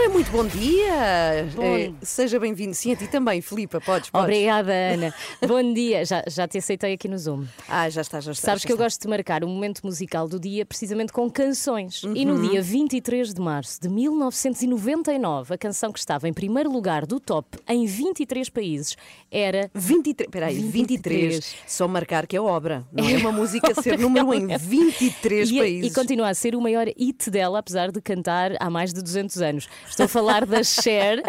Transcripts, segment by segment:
Ora, muito bom dia! Bom. Eh, seja bem-vindo. Sim, a ti também, Filipa, podes, podes. Obrigada, Ana. Bom dia. Já, já te aceitei aqui no Zoom. Ah, já está, já está. Sabes já que eu está. gosto de marcar o momento musical do dia precisamente com canções. E Uhum. no dia 23 de março de 1999, a canção que estava em primeiro lugar do top em 23 países era 23, peraí, 23. 23. Só marcar que é obra. Não é uma música ser número 1 em 23 e, países. e continua a ser o maior hit dela, apesar de cantar há mais de 200 anos. Estou a falar da Cher.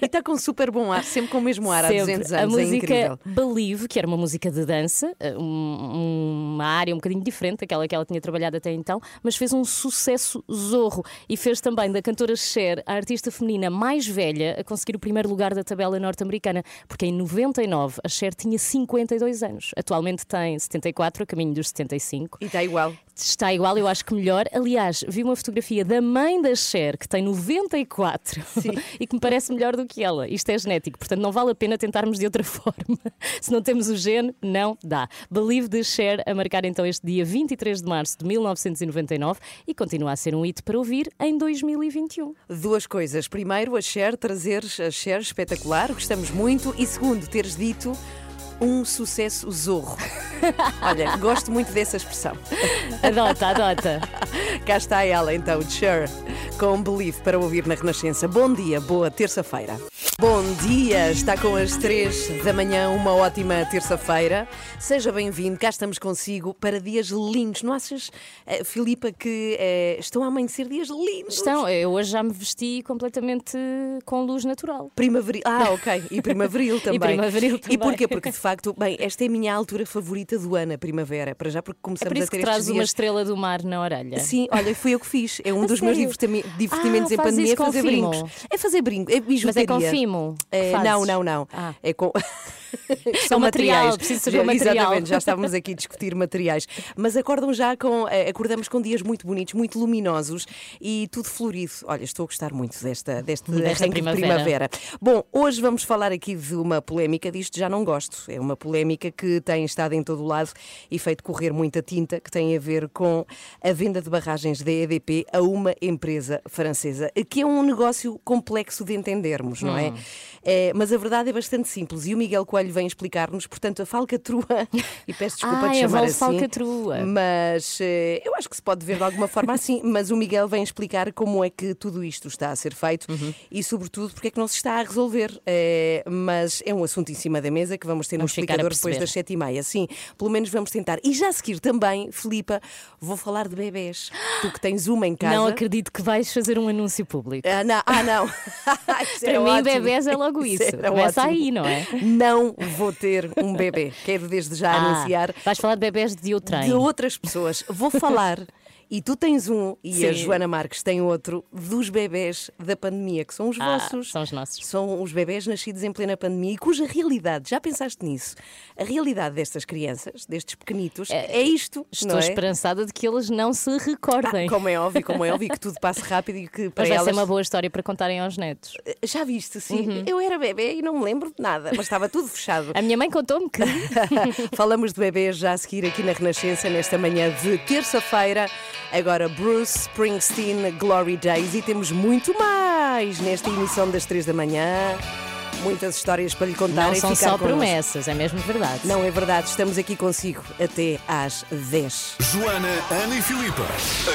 E está com super bom ar, sempre com o mesmo ar há Sempre. 200 A anos. é música incrível. Believe, que era uma música de dança, eh, um- uma área um bocadinho diferente daquela que ela tinha trabalhado até então, mas fez um sucesso zorro e fez também da cantora Cher a artista feminina mais velha a conseguir o primeiro lugar da tabela norte-americana, porque em 99 a Cher tinha 52 anos. Atualmente tem 74, a caminho dos 75 E está igual. Está igual, eu acho que melhor. Aliás, vi uma fotografia da mãe da Cher, que tem 94 e que me parece melhor do que ela. Isto é genético, portanto não vale a pena tentarmos de outra forma. Se não temos o gene, não dá. Believe de Cher a marcar então este dia 23 de março de 1999 e continua a ser um hit para ouvir em 2021. Duas coisas. Primeiro, a Cher, trazeres a Cher espetacular, gostamos muito. E segundo, teres dito um sucesso zorro. Olha, gosto muito dessa expressão. Adota, adota. Cá está ela então, Cher, com Believe para ouvir na Renascença. Bom dia, boa terça-feira. Bom dia, está com as três da manhã, uma ótima terça-feira. Seja bem-vindo, cá estamos consigo para dias lindos. Não achas, eh, Filipa, que eh, estão a amanhecer dias lindos? Estão, eu hoje já me vesti completamente com luz natural. Primaveril. Ah, ok. E primaveril também. primaveril E também. porquê? Porque de facto, bem, esta é a minha altura favorita do ano, a primavera. Para já, porque É começamos por isso a ter que traz estes uma dias. estrela do mar na orelha. Sim, olha, foi eu que fiz. É um A dos meus sério? divertimi- divertimentos Ah, em pandemia, é fazer brincos. É fazer brinco, é Mas bijuteria. é com fimo? É, não, não, não. Ah. É com. São material, materiais. preciso saber o Já- material. Exatamente, já estávamos aqui a discutir materiais. Mas acordam já com. eh, Acordamos com dias muito bonitos, muito luminosos e tudo florido. Olha, estou a gostar muito desta, deste Desta arranque de primavera. primavera. Bom, hoje vamos falar aqui de uma polémica, disto já não gosto. É uma polémica que tem estado em todo o lado e feito correr muita tinta, que tem a ver com a venda de barragens da EDP a uma empresa francesa, que é um negócio complexo de entendermos, não Hum. é? É, mas a verdade é bastante simples e o Miguel Coelho vem explicar-nos, portanto, a falcatrua, e peço desculpa Ah, de a chamar assim, falcatrua. mas eh, eu acho que se pode ver de alguma forma assim. Mas o Miguel vem explicar como é que tudo isto está a ser feito Uhum. e, sobretudo, porque é que não se está a resolver. Eh, mas é um assunto em cima da mesa que vamos ter Vamos no explicador depois das sete e meia. Sim, pelo menos vamos tentar. E já a seguir também, Filipa, vou falar de bebés. Tu que tens uma em casa. Não acredito que vais fazer um anúncio público. Ah, não. Ah, não. Para mim, ótimo. bebés é logo isso. Começa ótimo. aí, não é? Não vou ter um bebê. Quero desde já Ah, anunciar vais falar de bebés de outrem. de outras pessoas. Vou falar, e tu tens um, e a Sim. Joana Marques tem outro, dos bebés da pandemia, que são os Ah, vossos. são os nossos. São os bebés nascidos em plena pandemia e cuja realidade, já pensaste nisso? A realidade destas crianças, destes pequenitos, é, isto. Estou é? esperançada de que eles não se recordem. Como é óbvio, como é óbvio que tudo passe rápido e que para Mas vai elas. ser uma boa história para contarem aos netos. Já viste, sim. Uhum. Eu era bebê e não me lembro de nada, mas estava tudo fechado. A minha mãe contou-me que. Falamos de bebês já a seguir aqui na Renascença, nesta manhã de terça-feira. Agora Bruce Springsteen, Glory Days e temos muito mais nesta emissão das três da manhã. Muitas histórias para lhe contar Não e são ficar só connosco. promessas, é mesmo verdade. Não é verdade, estamos aqui consigo até às 10. Joana, Ana e Filipa.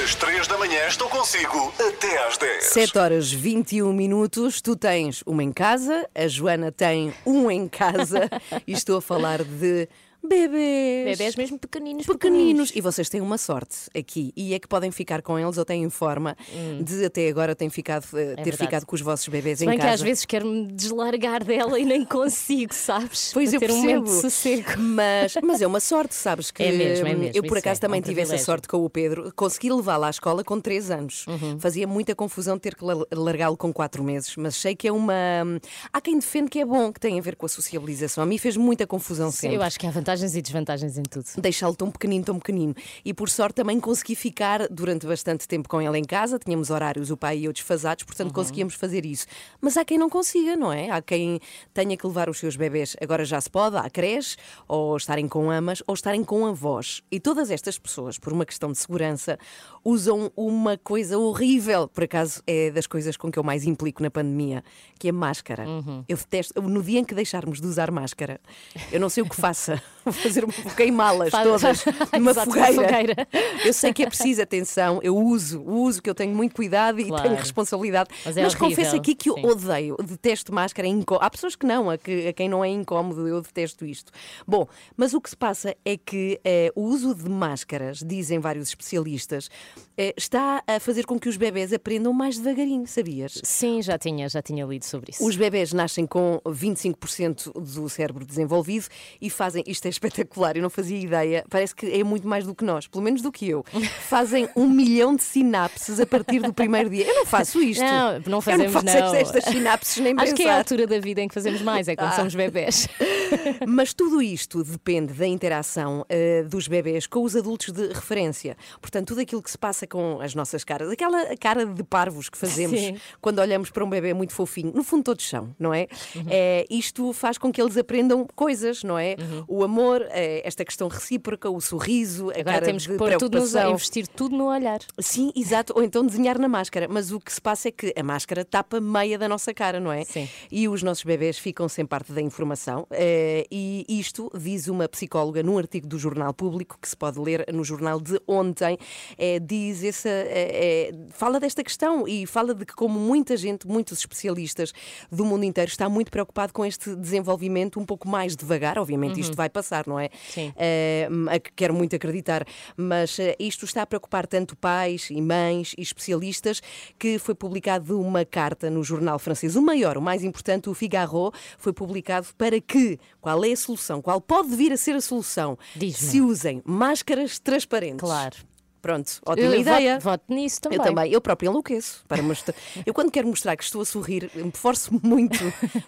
Às 3 da manhã estou consigo até às 10. 7 horas 21 minutos, tu tens uma em casa, a Joana tem um em casa e estou a falar de Bebês. Bebés mesmo pequeninos, Pequeninos. E vocês têm uma sorte aqui. E é que podem ficar com eles ou têm forma de até agora têm ficado, eh, ter Hum. É verdade. ficado com os vossos bebês Se em bem que casa. às vezes quero-me deslargar dela e nem consigo, sabes? Pois eu ter um percebo. de sossego. Mas, mas é uma sorte, sabes? Que É mesmo, é hum, mesmo, Eu por isso acaso é, também é um tive essa privilégio. sorte com o Pedro. Consegui levá-lo à escola com 3 anos. Uhum. Fazia muita confusão ter que la- largá-lo com 4 meses, mas sei que é uma. Há quem defende que é bom, que tem a ver com a sociabilização. A mim fez muita confusão sempre. Eu acho que há vantagens e desvantagens em tudo. deixá-lo tão pequenino, tão pequenino. E por sorte também consegui ficar durante bastante tempo com ele em casa, tínhamos horários, o pai e eu desfasados, portanto conseguíamos fazer isso. Mas há quem não consiga, não é? Há quem tenha que levar os seus bebés, agora já se pode, à creche, ou estarem com amas, ou estarem com avós. E todas estas pessoas, por uma questão de segurança, usam uma coisa horrível, por acaso é das coisas com que eu mais implico na pandemia, que é máscara. Eu detesto, no dia em que deixarmos de usar máscara, eu não sei o que faça, vou fazer uma vou queimá-las todas numa fogueira. uma fogueira. Eu sei que é preciso atenção, eu uso, uso, que eu tenho muito cuidado e Claro. tenho responsabilidade. Mas é horrível, confesso aqui que eu sim. odeio, detesto máscara, é incó- há pessoas que não, a, que, a quem não é incómodo, eu detesto isto. Bom, mas o que se passa é que eh, o uso de máscaras, dizem vários especialistas, eh, está a fazer com que os bebés aprendam mais devagarinho, sabias? Sim, já tinha, já tinha lido sobre isso. Os bebés nascem com 25% do cérebro desenvolvido e fazem, isto é espetacular, eu não fazia ideia, parece que é muito mais do que nós, pelo menos do que eu. Fazem um milhão de sinapses a partir do primeiro dia. Eu não faço isto. Não, não fazemos, eu não faço não. estas sinapses nem Acho que é a altura da vida em que fazemos mais, é quando Ah. somos bebés. Mas tudo isto depende da interação eh, dos bebés com os adultos de referência. Portanto, tudo aquilo que se passa com as nossas caras, aquela cara de parvos que fazemos Sim. quando olhamos para um bebê muito fofinho, no fundo todos são, não é? Uhum. Eh, isto faz com que eles aprendam coisas, não é? Uhum. O amor, eh, esta questão recíproca, o sorriso, a Agora temos que pôr tudo preocupação. investir tudo no olhar. Sim, exato. Ou então desenhar na máscara. Mas o que se passa é que a máscara tapa meia da nossa cara, não é? Sim. E os nossos bebés ficam sem parte da informação. eh, E isto diz uma psicóloga num artigo do Jornal Público, que se pode ler no jornal de ontem, eh, diz essa. fala desta questão e fala de que, como muita gente, muitos especialistas do mundo inteiro, está muito preocupado com este desenvolvimento um pouco mais devagar. Obviamente, isto vai passar, não é? Sim. A que quero muito acreditar, mas eh, isto está a preocupar tanto pais e mães e especialistas que foi publicado uma carta no jornal francês, o maior, o mais importante, o Figaro, foi publicado para que, qual é a solução, qual pode vir a ser a solução, se usem máscaras transparentes. Claro. Pronto, ótima Eu ideia. Voto, voto nisso também. Eu também, eu própria enlouqueço para mostrar. Eu quando quero mostrar que estou a sorrir, me forço muito,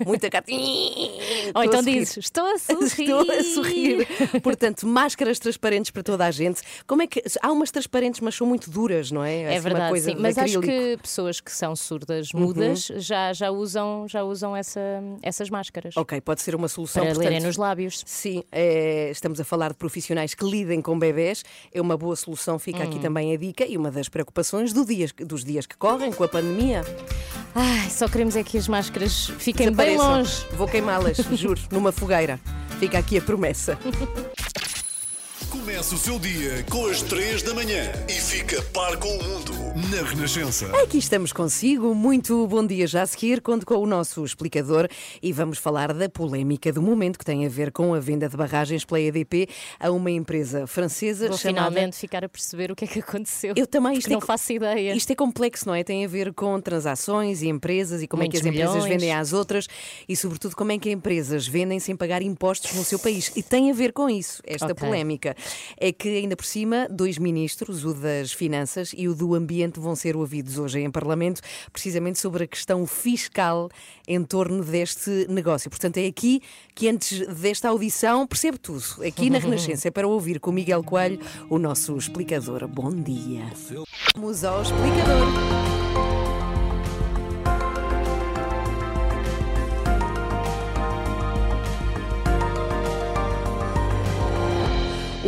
muito a cara. Ou então dizes, estou a sorrir. Estou a sorrir. Portanto, máscaras transparentes para toda a gente. Como é que. Há umas transparentes, mas são muito duras, não é? É Assim, uma verdade, coisa sim. Mas acho acrílico. Uhum. que pessoas que são surdas, mudas, já, já usam, já usam essa, essas máscaras. Ok, pode ser uma solução. para portanto, lerem nos lábios. Sim, é, estamos a falar de profissionais que lidem com bebés, é uma boa solução, fica Hum. Aqui também a dica e uma das preocupações do dias- dos dias que correm com a pandemia. Ai, só queremos é que as máscaras fiquem bem longe. Vou queimá-las, juro, numa fogueira. Fica aqui a promessa. Começa o seu dia com as 3 da manhã e fica par com o mundo na Renascença. Aqui estamos consigo. Muito bom dia já a seguir. Conto com o nosso explicador e vamos falar da polémica do momento que tem a ver com a venda de barragens pela EDP a uma empresa francesa Vou chamada. finalmente ficar a perceber o que é que aconteceu. Eu também, isto é não faço ideia. Isto é complexo, não é? Tem a ver com transações e empresas e como é que as Muitos empresas milhões. vendem às outras e, sobretudo, como é que empresas vendem sem pagar impostos no seu país. E tem a ver com isso, esta Ok. polémica. É que, ainda por cima, dois ministros, o das Finanças e o do Ambiente, vão ser ouvidos hoje em Parlamento, precisamente sobre a questão fiscal em torno deste negócio. Portanto, é aqui que, antes desta audição, percebe tudo. Aqui na Renascença é para ouvir com o Miguel Coelho, o nosso explicador. Bom dia. Vamos ao explicador.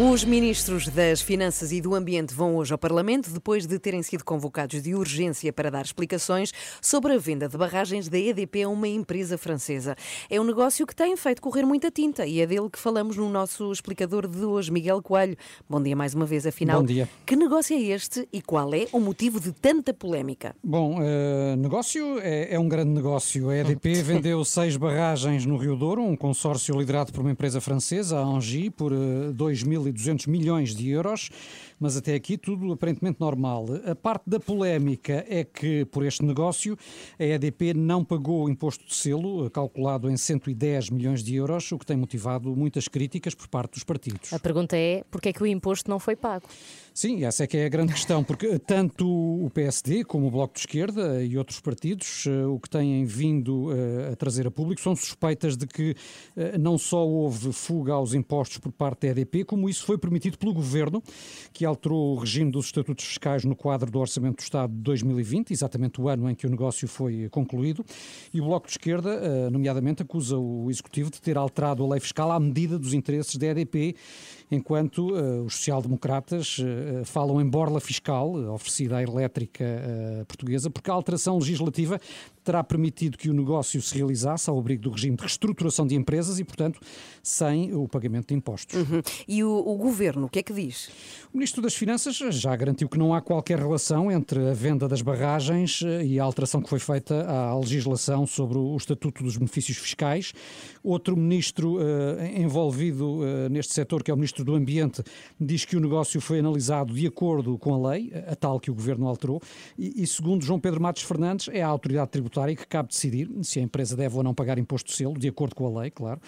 Os ministros das Finanças e do Ambiente vão hoje ao Parlamento depois de terem sido convocados de urgência para dar explicações sobre a venda de barragens da EDP a uma empresa francesa. É um negócio que tem feito correr muita tinta e é dele que falamos no nosso explicador de hoje, Miguel Coelho. Bom dia mais uma vez, afinal. Bom dia. Que negócio é este e qual é o motivo de tanta polémica? Bom, eh, negócio é, é um grande negócio. A EDP vendeu seis barragens no Rio Douro, um consórcio liderado por uma empresa francesa, a Engie, por eh, 2.200 milhões de euros. Mas até aqui tudo aparentemente normal. A parte da polémica é que, por este negócio, a EDP não pagou o imposto de selo, calculado em 110 milhões de euros, o que tem motivado muitas críticas por parte dos partidos. A pergunta é: porquê é que o imposto não foi pago? Sim, essa é que é a grande questão, porque tanto o PSD como o Bloco de Esquerda e outros partidos eh, o que têm vindo eh, a trazer a público são suspeitas de que eh, não só houve fuga aos impostos por parte da EDP, como isso foi permitido pelo Governo, que alterou o regime dos estatutos fiscais no quadro do Orçamento do Estado de 2020, exatamente o ano em que o negócio foi concluído, e o Bloco de Esquerda, nomeadamente, acusa o Executivo de ter alterado a lei fiscal à medida dos interesses da EDP, enquanto os social-democratas uh, falam em borla fiscal uh, oferecida à elétrica portuguesa, porque a alteração legislativa terá permitido que o negócio se realizasse ao abrigo do regime de reestruturação de empresas e, portanto, sem o pagamento de impostos. Uhum. E o, o governo, o que é que diz? O Ministro das Finanças já garantiu que não há qualquer relação entre a venda das barragens e a alteração que foi feita à legislação sobre o Estatuto dos Benefícios Fiscais. Outro ministro envolvido neste setor, que é o Ministro do Ambiente, diz que o negócio foi analisado de acordo com a lei, a tal que o Governo alterou, e, e segundo João Pedro Matos Fernandes, é a autoridade tributária que cabe decidir se a empresa deve ou não pagar imposto de selo, de acordo com a lei, claro.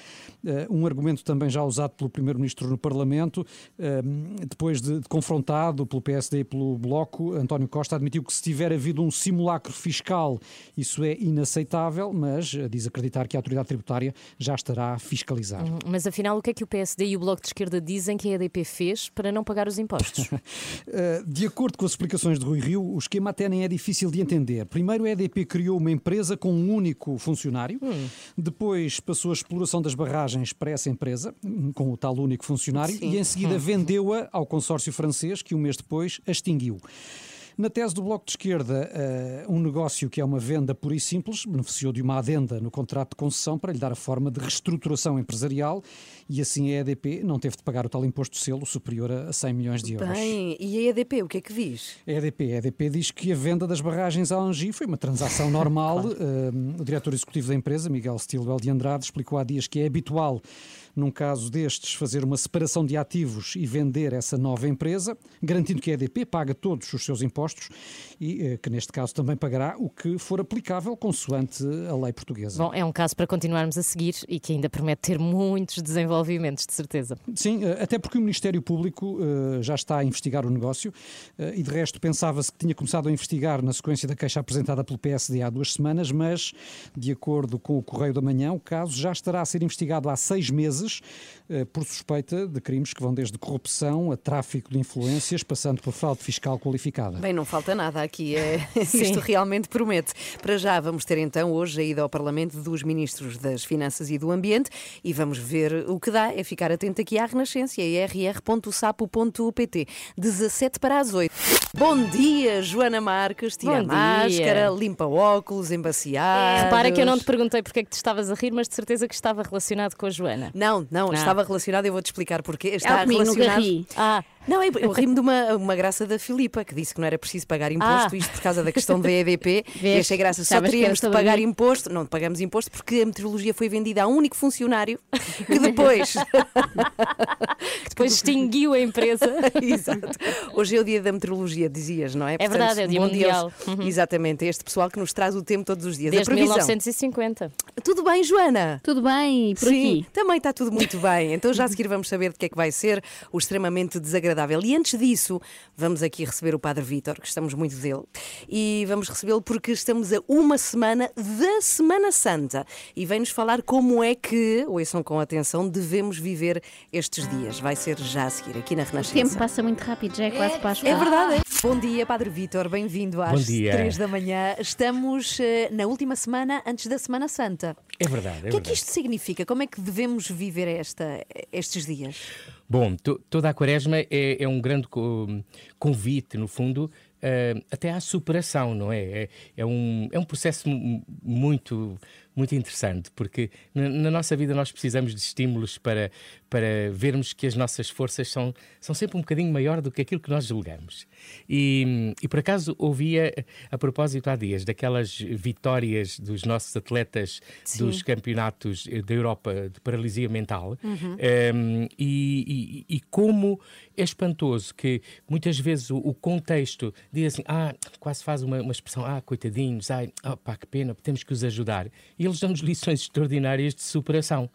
Uh, um argumento também já usado pelo Primeiro-Ministro no Parlamento, uh, depois de, de, confrontado pelo PSD e pelo Bloco, António Costa admitiu que se tiver havido um simulacro fiscal, isso é inaceitável, mas uh, diz acreditar que a autoridade tributária já estará a fiscalizar. Uhum. Mas afinal, o que é que o PSD e o Bloco de Esquerda dizem que a EDP fez para não pagar os impostos? de acordo com as explicações de Rui Rio, o esquema até nem é difícil de entender. Primeiro, a EDP criou uma empresa com um único funcionário, hum. depois passou a exploração das barragens para essa empresa, com o tal único funcionário, Sim. e em seguida vendeu-a ao consórcio francês, que um mês depois a extinguiu. Na tese do Bloco de Esquerda, uh, um negócio que é uma venda pura e simples beneficiou de uma adenda no contrato de concessão para lhe dar a forma de reestruturação empresarial e assim a EDP não teve de pagar o tal imposto de selo superior a 100 milhões de euros. Bem, e a EDP, o que é que diz? A EDP, a EDP diz que a venda das barragens à Angi foi uma transação normal. claro. uh, o diretor executivo da empresa, Miguel Stilwell de Andrade, explicou há dias que é habitual num caso destes, fazer uma separação de ativos e vender essa nova empresa, garantindo que a EDP paga todos os seus impostos e eh, que neste caso também pagará o que for aplicável consoante a lei portuguesa. Bom, é um caso para continuarmos a seguir e que ainda promete ter muitos desenvolvimentos, de certeza. Sim, eh, até porque o Ministério Público uh, já está a investigar o negócio e de resto pensava-se que tinha começado a investigar na sequência da queixa apresentada pelo PSD há duas semanas, mas de acordo com o Correio da Manhã, o caso já estará a ser investigado há seis meses eh, por suspeita de crimes que vão desde corrupção a tráfico de influências, passando por fraude fiscal qualificada. Bem, não falta nada aqui. É... Isto realmente promete. Para já vamos ter então hoje a ida ao Parlamento dos Ministros das Finanças e do Ambiente e vamos ver o que dá. É ficar atento aqui à Renascença, rr.sapo.pt. 17 para as 8. Bom dia, Joana Marques. Tira Bom a dia. máscara, limpa óculos, embaciados. Repara que eu não te perguntei porque é que te estavas a rir, mas de certeza que estava relacionado com a Joana. Não, não, estava relacionado, eu vou-te explicar porquê. Está Ela comigo relacionado. Ah, Não, eu, eu rimo de uma, uma graça da Filipa, que disse que não era preciso pagar imposto, Ah. isto por causa da questão da EDP. e achei graça, só que teríamos de pagar mim? imposto. Não pagamos imposto porque a meteorologia foi vendida a um único funcionário que depois. depois extinguiu a empresa. Exato. Hoje é o dia da meteorologia, dizias, não é? É verdade, é o dia mundial. aos- Exatamente, é este pessoal que nos traz o tempo todos os dias. a Desde previsão. 1950. Tudo bem, Joana? Tudo bem, por Sim, aqui. também está tudo muito bem. Então já a seguir vamos saber de que é que vai ser o extremamente desagradável. E antes disso, vamos aqui receber o Padre Vítor, que estamos muito dele. E vamos recebê-lo porque estamos a uma semana da Semana Santa. E vem-nos falar como é que, ouçam com atenção, devemos viver estes dias. Vai ser já a seguir, aqui na O tempo Renascença. passa muito rápido, já é quase Páscoa. É verdade. é? Bom dia, Padre Vítor, bem-vindo às três da manhã. Estamos eh, na última semana antes da Semana Santa. É verdade, é O que é verdade. que isto significa? Como é que devemos viver esta, estes dias? Bom, to- toda a quaresma é, é um grande co- convite, no fundo, eh, até à superação, não é? É, é um, é um processo mu- muito, muito interessante, porque na, na nossa vida nós precisamos de estímulos para, para vermos que as nossas forças são, são sempre um bocadinho maior do que aquilo que nós julgamos. E, e por acaso ouvia, a propósito há dias, daquelas vitórias dos nossos atletas dos campeonatos da Europa de paralisia mental, um, e, e- e como é espantoso que muitas vezes o, o contexto diz assim, ah, quase faz uma, uma expressão, ah, coitadinhos, ai, ah, pá, que pena, temos que os ajudar. E eles dão-nos lições extraordinárias de superação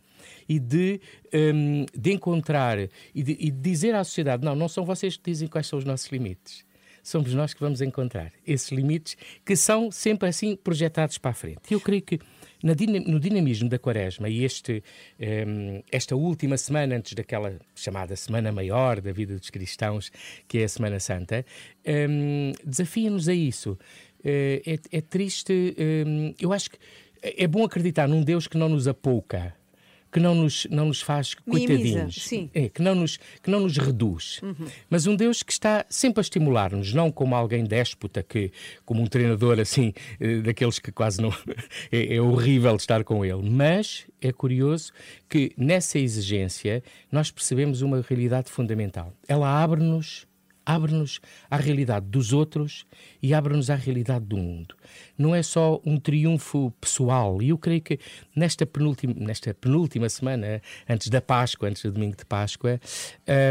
e de, um, de encontrar e de, e de dizer à sociedade: não, não são vocês que dizem quais são os nossos limites. Somos nós que vamos encontrar esses limites que são sempre assim projetados para a frente. Eu creio que no dinamismo da Quaresma e este, um, esta última semana antes daquela chamada Semana Maior da vida dos cristãos, que é a Semana Santa, um, desafia-nos a isso. Eh, é, é triste, um, eu acho que é bom acreditar num Deus que não nos apouca, que não nos, não nos faz coitadinhos. É, que, não nos, que não nos reduz, mas um Deus que está sempre a estimular-nos, não como alguém déspota, que, como um treinador assim, eh, daqueles que quase não. é, é horrível estar com ele, mas é curioso que nessa exigência nós percebemos uma realidade fundamental. Ela abre-nos abre-nos à realidade dos outros e abre-nos à realidade do mundo. Não é só um triunfo pessoal. E eu creio que nesta penúltima, nesta penúltima semana, antes da Páscoa, antes do domingo de Páscoa,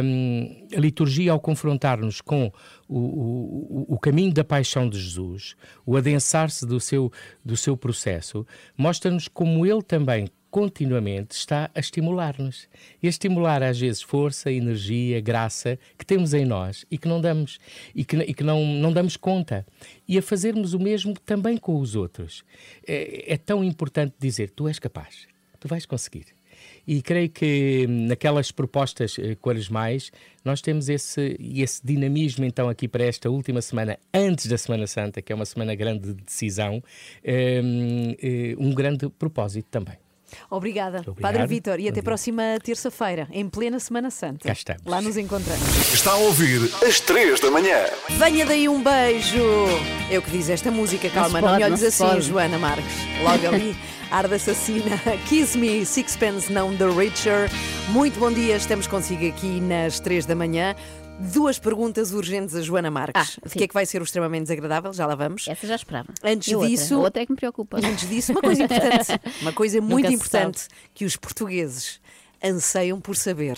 hum, a liturgia, ao confrontar-nos com o, o, o caminho da paixão de Jesus, o adensar-se do seu, do seu processo, mostra-nos como ele também continuamente está a estimular-nos. E a estimular, às vezes, força, energia, graça que temos em nós e que não damos, e que, e que não, não damos conta. E a fazermos o mesmo também com os outros. É, é tão importante dizer: tu és capaz, tu vais conseguir. E creio que hum, naquelas propostas eh, quaresmais nós temos esse, esse dinamismo então aqui para esta última semana, antes da Semana Santa, que é uma semana grande de decisão, hum, eh, um grande propósito também. Obrigada, Obrigado. Padre Vítor, e até dia. próxima terça-feira, em plena Semana Santa. Cá estamos. Lá nos encontramos. Está a ouvir às 3 da manhã. Venha daí um beijo. É o que diz esta música, calma, não, pode, me olhes não assim, pode. Joana Marques. Logo ali, Arda Assassina, Kiss Me, Sixpence, não The Richer. Muito bom dia, estamos consigo aqui nas 3 da manhã. Duas perguntas urgentes a Joana Marques. Ah, de que é que vai ser o extremamente desagradável? Já lá vamos. Essa já esperava. Antes E outra? disso- A outra é que me preocupa. Antes disso, uma coisa importante, uma coisa muito importante que os portugueses anseiam por saber.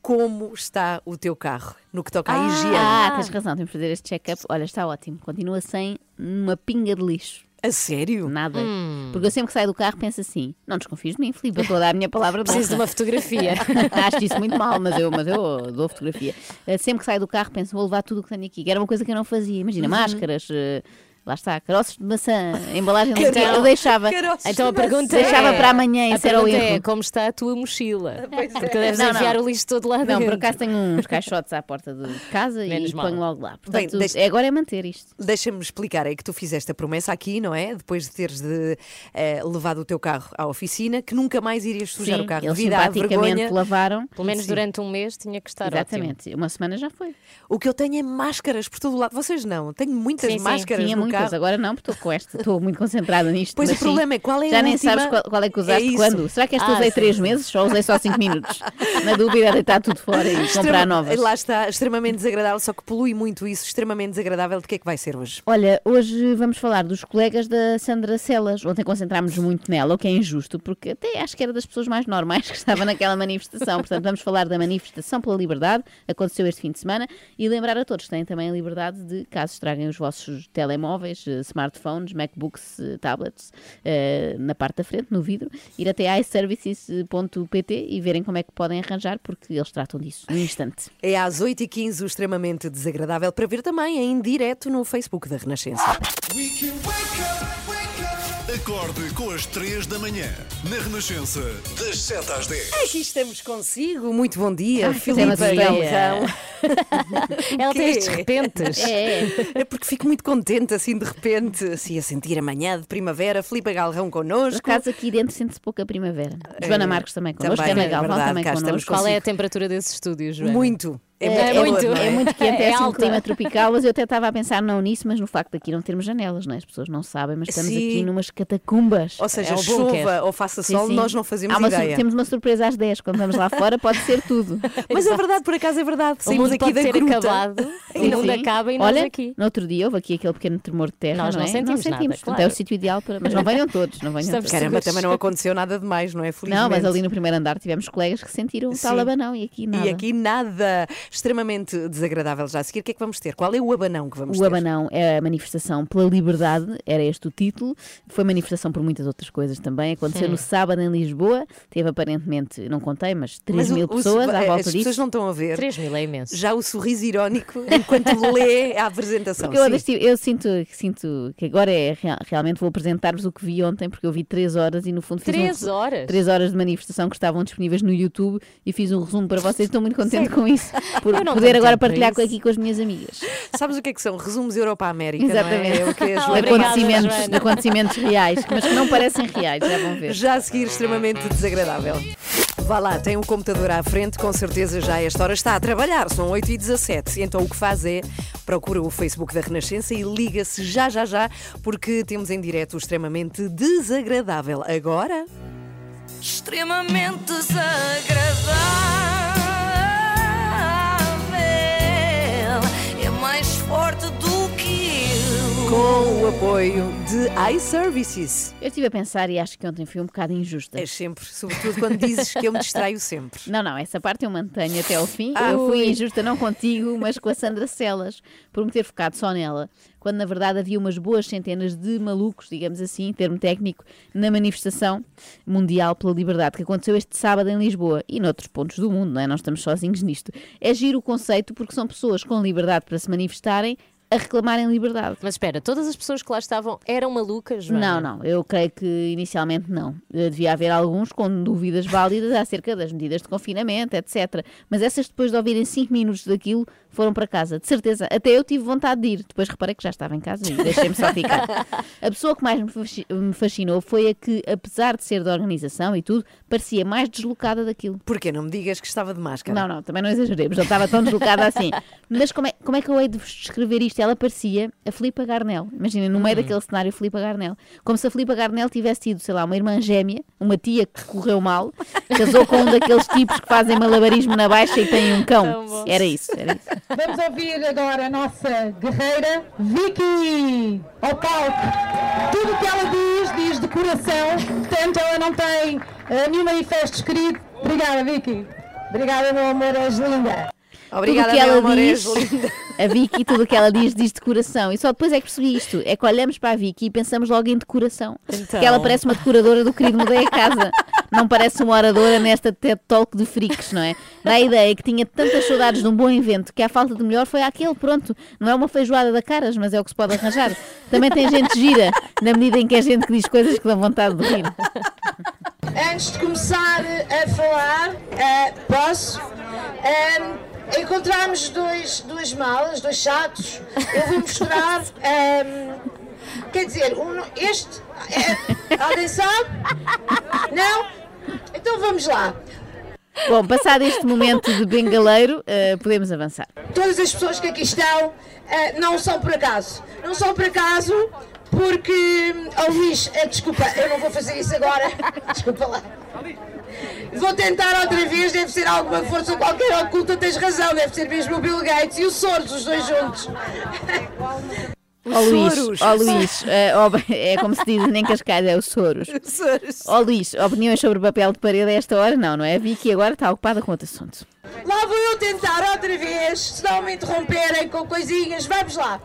Como está o teu carro no que toca à higiene? Ah, tens razão, temos de fazer este check-up. Olha, está ótimo. Continua sem uma pinga de lixo. A sério? Nada. Porque eu sempre que saio do carro penso assim: não desconfies de mim, Filipe, eu estou a dar a minha palavra de Preciso de uma fotografia. Acho isso muito mal, mas eu, mas eu dou fotografia. Eh, Sempre que saio do carro penso, vou levar tudo o que tenho aqui. Que era uma coisa que eu não fazia. Imagina, máscaras, eh, lá está, caroços de maçã, embalagem de Carol- eu deixava. Então a de pergunta Deixava é, para amanhã, esse era o é erro. como está a tua mochila? Pois é. Porque deves Não, não. enviar o lixo todo lá Não, dentro. por acaso tenho uns caixotes à porta de casa Menos e mal. ponho logo lá. Bem, Portanto, deixa- é- agora é manter isto. Deixa-me explicar, é que tu fizeste a promessa aqui, não é? Depois de teres de, eh, levado o teu carro à oficina, que nunca mais irias sujar Sim, o carro eles simpaticamente vergonha. lavaram. Pelo menos Sim. durante um mês tinha que estar ótimo. Exatamente. Uma semana já foi. O que eu tenho é máscaras por todo o lado. Vocês não, tenho muitas Sim, máscaras no carro. agora não, porque estou com esta, estou muito concentrada nisto. Pois o problema sim, é qual é Já nem última- sabes qual, qual é que usaste É quando. Será que esta Ah, usei sim. três meses? Só usei só cinco minutos. Na dúvida, é deitar tudo fora e comprar Extrema- novas. Lá está, extremamente desagradável, só que polui muito isso. Extremamente desagradável. De que é que vai ser hoje? Olha, hoje vamos falar dos colegas da Sandra Celas. Ontem concentrámos muito nela, o que é injusto, porque até acho que era das pessoas mais normais que estava naquela manifestação. Portanto, vamos falar da manifestação pela liberdade, aconteceu este fim de semana, e lembrar a todos que têm também a liberdade de, caso estraguem os vossos telemóveis, eh, smartphones, MacBooks, eh, tablets, eh, na parte da frente, no vidro, ir até iServices.pt e verem como é que podem arranjar, porque eles tratam disso no instante. É às 8h15 o extremamente desagradável para ver também em direto no Facebook da Renascença. Acorde com as 3 da manhã. Na Renascença, das 7 às 10. Aqui estamos consigo. Muito bom dia, Ai, Filipe temos. Ela tem estes repentes. É, É porque fico muito contente, assim, de repente, assim, a sentir a manhã de primavera. Filipe Galrão por connosco. acaso aqui dentro sente-se pouca primavera. Joana Marcos também connosco, também, Ana é Galvão verdade, também connosco. Qual é a temperatura desses estúdios, Joana? Muito. É, É, muito, muito. calor, não É muito quente, é, É assim um clima tropical, mas eu até estava a pensar não nisso, mas no facto de aqui não termos janelas, não é? As pessoas não sabem, mas estamos Sim. aqui numas catacumbas. Ou seja, É bunker. chova ou faça Sim, sol, sim. nós não fazemos uma ideia. Temos uma surpresa às 10, quando vamos lá fora pode ser tudo. Mas é verdade, por acaso é verdade. Saímos aqui pode da gruta. acabado, o Sim, mundo sim. acaba e nós Olha, aqui. no outro dia houve aqui aquele pequeno tremor de terra, Nós não, não é? sentimos não nada, sentimos, portanto claro. é o sítio ideal para... Mas não venham todos, não venham Estamos todos. Caramba, também não aconteceu nada demais, não é? Felizmente. Não, mas ali no primeiro andar tivemos colegas que sentiram o tal Sim. abanão e aqui nada. E aqui nada. Extremamente desagradável já a seguir. O que é que vamos ter? Qual é o abanão que vamos O ter? Abanão é a manifestação pela liberdade, era este o título. Foi manifestação por muitas outras coisas também. Aconteceu no sábado em Lisboa. Teve aparentemente, não contei, mas 3 Mas o- mil o- pessoas à as volta pessoas disso. não estão a ver. 3 mil é imenso. Já o sorriso irónico enquanto lê a apresentação. Porque eu, Sim. eu sinto, sinto que agora é real- realmente vou apresentar-vos o que vi ontem, porque eu vi 3 horas e no fundo fiz um 3 resu- horas? três horas de manifestação que estavam disponíveis no YouTube e fiz um resumo para vocês. Estou muito contente com isso, por poder agora partilhar aqui com as minhas amigas. Sabes o que é que são? Resumos Europa América. Exatamente. Não é? É o que a Joana Obrigada, acontecimentos, acontecimentos reais, mas que não parecem reais, já vão ver. Já a seguir, extremamente desagradável. Vá lá, tem um computador à frente, com certeza já a esta hora está a trabalhar, são 8h17. Então o que faz é procura o Facebook da Renascença e liga-se já, já, já, porque temos em direto o extremamente desagradável. Agora. Extremamente desagradável. Forte do apoio de iServices. Eu estive a pensar e acho que ontem foi um bocado injusta. É sempre, sobretudo quando dizes que eu me distraio sempre. Não, não, essa parte eu mantenho até ao fim. Ah, eu fui ui. injusta não contigo, mas com a Sandra Celas, por me ter focado só nela, quando na verdade havia umas boas centenas de malucos, digamos assim, em termo técnico, na manifestação mundial pela liberdade que aconteceu este sábado em Lisboa e noutros pontos do mundo, não é? Nós estamos sozinhos nisto. É giro o conceito porque são pessoas com liberdade para se manifestarem a reclamarem liberdade. Mas espera, todas as pessoas que lá estavam eram malucas, Joana? Não, não, eu creio que inicialmente não. Eh, Devia haver alguns com dúvidas válidas acerca das medidas de confinamento, etc. Mas essas, depois de ouvirem 5 minutos daquilo, foram para casa. De certeza, até eu tive vontade de ir. Depois reparei que já estava em casa e deixei-me só ficar. A pessoa que mais me fasci- me fascinou foi a que, apesar de ser da organização e tudo, parecia mais deslocada daquilo. Porquê? Não me digas que estava de máscara. Não, não, também não exageremos, não estava tão deslocada assim. Mas como é, como é que eu hei de vos descrever isto? Ela parecia a Filipa Garnel. Imaginem, no meio daquele cenário, Filipa Garnel. Como se a Filipa Garnel tivesse tido, sei lá, uma irmã gêmea, uma tia que correu mal, casou com um daqueles tipos que fazem malabarismo na baixa e têm um cão. Era isso, era isso. Vamos ouvir agora a nossa guerreira Vicky ao palco. Tudo o que ela diz, diz de coração, portanto ela não tem eh, nenhum manifesto escrito. Obrigada, Vicky. Obrigada, meu amor, és linda. Obrigada, tudo o que ela diz, linda. a Vicky, tudo o que ela diz, diz de coração. E só depois é que percebi isto. É que olhamos para a Vicky e pensamos logo em decoração. Então. Que ela parece uma decoradora do querido Mudei a Casa. Não parece uma oradora nesta TED Talk de freaks, não é? Dá a ideia que tinha tantas saudades de um bom evento que a falta de melhor foi aquele, pronto. Não é uma feijoada da caras, mas é o que se pode arranjar. Também tem gente gira, na medida em que é gente que diz coisas que dão vontade de rir. Antes de começar a falar, eh, posso? Ehm, encontramos dois, duas malas, dois chatos. Eu vou mostrar. ehm, quer dizer, um- este. é- alguém sabe? Não? Então vamos lá. Bom, passado este momento de bengaleiro, eh, podemos avançar. Todas as pessoas que aqui estão eh, não são por acaso. Não são por acaso porque. Oh Luís, eh, desculpa, eu não vou fazer isso agora. Desculpa lá. Vou tentar outra vez, deve ser alguma força qualquer oculta, tens razão, deve ser mesmo o Bill Gates e o Soros, os dois juntos. Ó Luís, Soros. ó Luís, ó, é como se diz em Cascais, é o Soros. Soros. Ó Luís, opiniões sobre papel de parede a esta hora? Não, não é? A Vicky agora está ocupada com outro assunto. Lá vou eu tentar outra vez, se não me interromperem com coisinhas, vamos lá.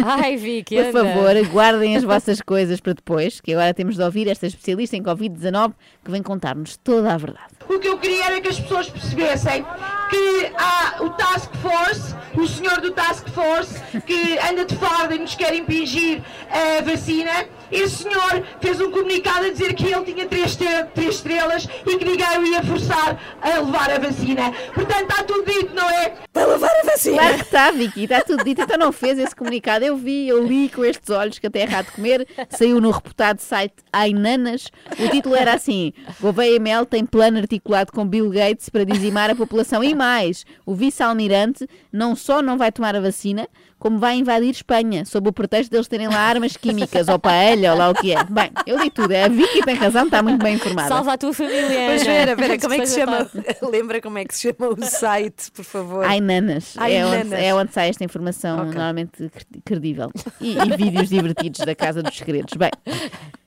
Ai, Vicky, Por anda. favor, guardem as vossas coisas para depois, que agora temos de ouvir esta especialista em Covid-19 que vem contar-nos toda a verdade. O que eu queria era que as pessoas percebessem que há o Task Force, o senhor do Task Force, que anda de farda e nos quer impingir a vacina, esse senhor fez um comunicado a dizer que ele tinha três, três estrelas e que ninguém o ia forçar a levar a vacina. Portanto, está tudo dito, não é? Para levar a vacina. Claro que está, Vicky, está tudo dito. Então não fez esse comunicado. Eu vi, eu li com estes olhos que até é errado comer. Saiu no reputado site Ainanas. O título era assim: Gouveia Mel tem plano articulado com Bill Gates para dizimar a população. E mais, o vice-almirante não só não vai tomar a vacina, como vai invadir Espanha, sob o pretexto deles terem lá armas químicas ou paella ou lá o que é. Bem, eu li tudo. A Vicky tem razão, está muito bem informada. Salva a tua família. Mas Ana. Vera, Vera, como é que se chama? Lembra como é que se chama o site, por favor? Ainanas. É onde, Ainanas. é onde sai esta informação Ok. normalmente cre- credível. E, e vídeos divertidos da Casa dos Segredos. Bem,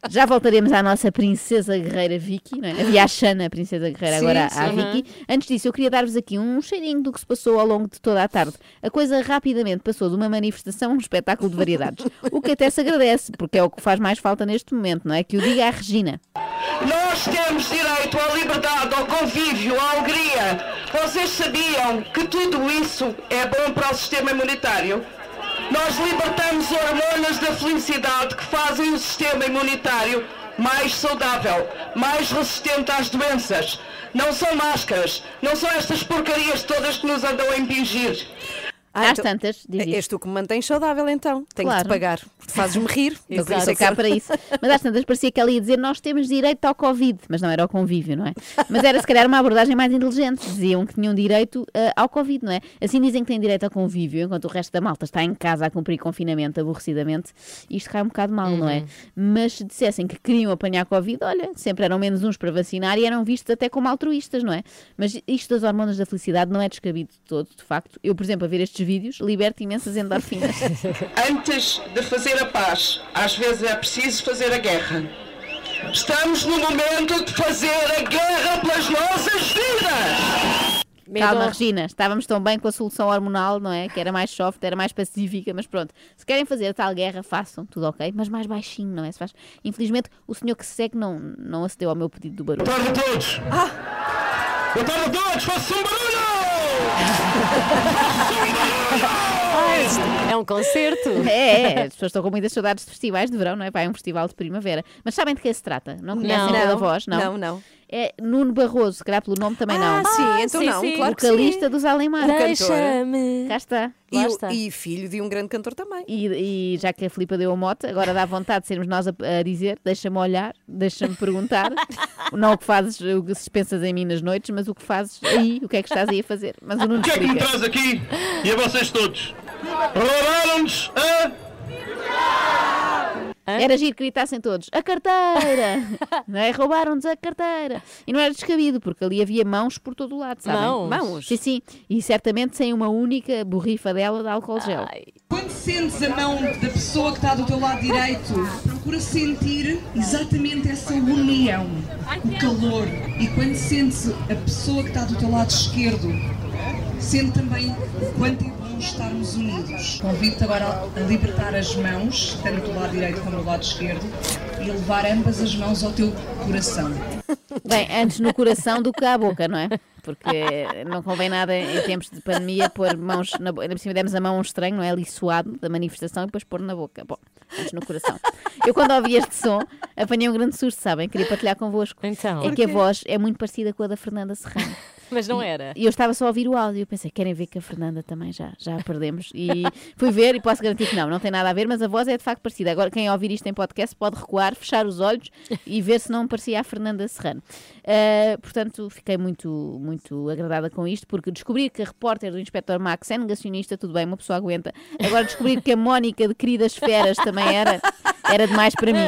já voltaremos à nossa princesa guerreira Vicky, não é? Havia a Xana, a princesa guerreira, Sim, agora sim. a Vicky. Antes disso, eu queria dar-vos aqui um cheirinho do que se passou ao longo de toda a tarde. A coisa rapidamente passou de uma manifestação a um espetáculo de variedades. O que até se agradece, porque é o que faz mais falta neste momento, não é? Que o diga a Regina. Nós temos direito à liberdade, ao convívio, à alegria. Vocês sabiam que tudo isso é bom para o sistema imunitário? Nós libertamos hormonas da felicidade que fazem o sistema imunitário mais saudável, mais resistente às doenças. Não são máscaras, não são estas porcarias todas que nos andam a impingir. Ah, Às tantas, diz. És tu que me mantens saudável, então. Tenho Claro. que te pagar. Porque fazes-me rir. Eu Eu queria estou cá para isso. Mas às tantas parecia que ela ia dizer nós temos direito ao Covid, mas não era ao convívio, não é? Mas era se calhar uma abordagem mais inteligente. Diziam que tinham direito eh, ao Covid, não é? Assim dizem que têm direito ao convívio, enquanto o resto da malta está em casa a cumprir confinamento aborrecidamente. Isto cai um bocado mal, não é? Mas se dissessem que queriam apanhar Covid, olha, sempre eram menos uns para vacinar e eram vistos até como altruístas, não é? Mas isto das hormonas da felicidade não é descabido de todo, de facto. Eu, por exemplo, a ver estes vídeos, liberto imensas endorfinas. Antes de fazer a paz, às vezes é preciso fazer a guerra. Estamos no momento de fazer a guerra pelas nossas vidas! Medo. Calma, Regina, estávamos tão bem com a solução hormonal, não é? Que era mais soft, era mais pacífica, mas pronto. Se querem fazer tal guerra, façam, tudo ok, mas mais baixinho, não é? Se faz... Infelizmente, o senhor que se segue não, não acedeu ao meu pedido do barulho. Boa tarde a todos! Boa tarde a todos! Façam um barulho! É um concerto. É, é, as pessoas estão com muitas saudades de festivais de verão, não é? Vai a um festival de primavera. Mas sabem de que se trata? Não conhecem Não. pela voz? Não. Não, não. É Nuno Barroso, se calhar pelo nome também Ah, não. sim, Ah, então sim, não, sim. claro Vocalista sim. dos Alemar. Deixa-me. Cá está. E, está. e filho de um grande cantor também. E, e já que a Filipa deu a moto, agora dá vontade de sermos nós a, a dizer: deixa-me olhar, deixa-me perguntar. não o que fazes, o que se pensas em mim nas noites, mas o que fazes aí, o que é que estás aí a fazer. Mas o Nuno O que é que me traz aqui e a vocês todos? Roubaram-nos a. Era giro que gritassem todos: a carteira! não é? Roubaram-nos a carteira. E não era descabido, porque ali havia mãos por todo o lado, sabem? Mãos? Mãos. Sim, sim. E certamente sem uma única borrifa dela de álcool gel. Ai, Quando sentes a mão da pessoa que está do teu lado direito, procura sentir exatamente essa união, o calor. E quando sentes a pessoa que está do teu lado esquerdo, sente também o quanto é estarmos unidos. Convido-te agora a libertar as mãos, tanto do lado direito como do lado esquerdo, e a levar ambas as mãos ao teu coração. Bem, antes no coração do que à boca, não é? Porque não convém nada em tempos de pandemia pôr mãos na boca. Ainda por cima demos a mão a um estranho, não é? Ali suado da manifestação e depois pôr na boca. Bom, antes no coração. Eu quando ouvi este som apanhei um grande susto, sabem? Queria partilhar convosco. Então. É que a voz é muito parecida com a da Fernanda Serrano. Mas não era. E eu estava só a ouvir o áudio. Pensei, querem ver que a Fernanda também já, já a perdemos. E fui ver e posso garantir que não, não tem nada a ver, mas a voz é de facto parecida. Agora, quem ouvir isto em podcast pode recuar, fechar os olhos e ver se não parecia a Fernanda Serrano. Ah, portanto, fiquei muito, muito agradada com isto, porque descobrir que a repórter do Inspector Max é negacionista, tudo bem, uma pessoa aguenta. Agora, descobrir que a Mónica de Queridas Feras também era, era demais para mim.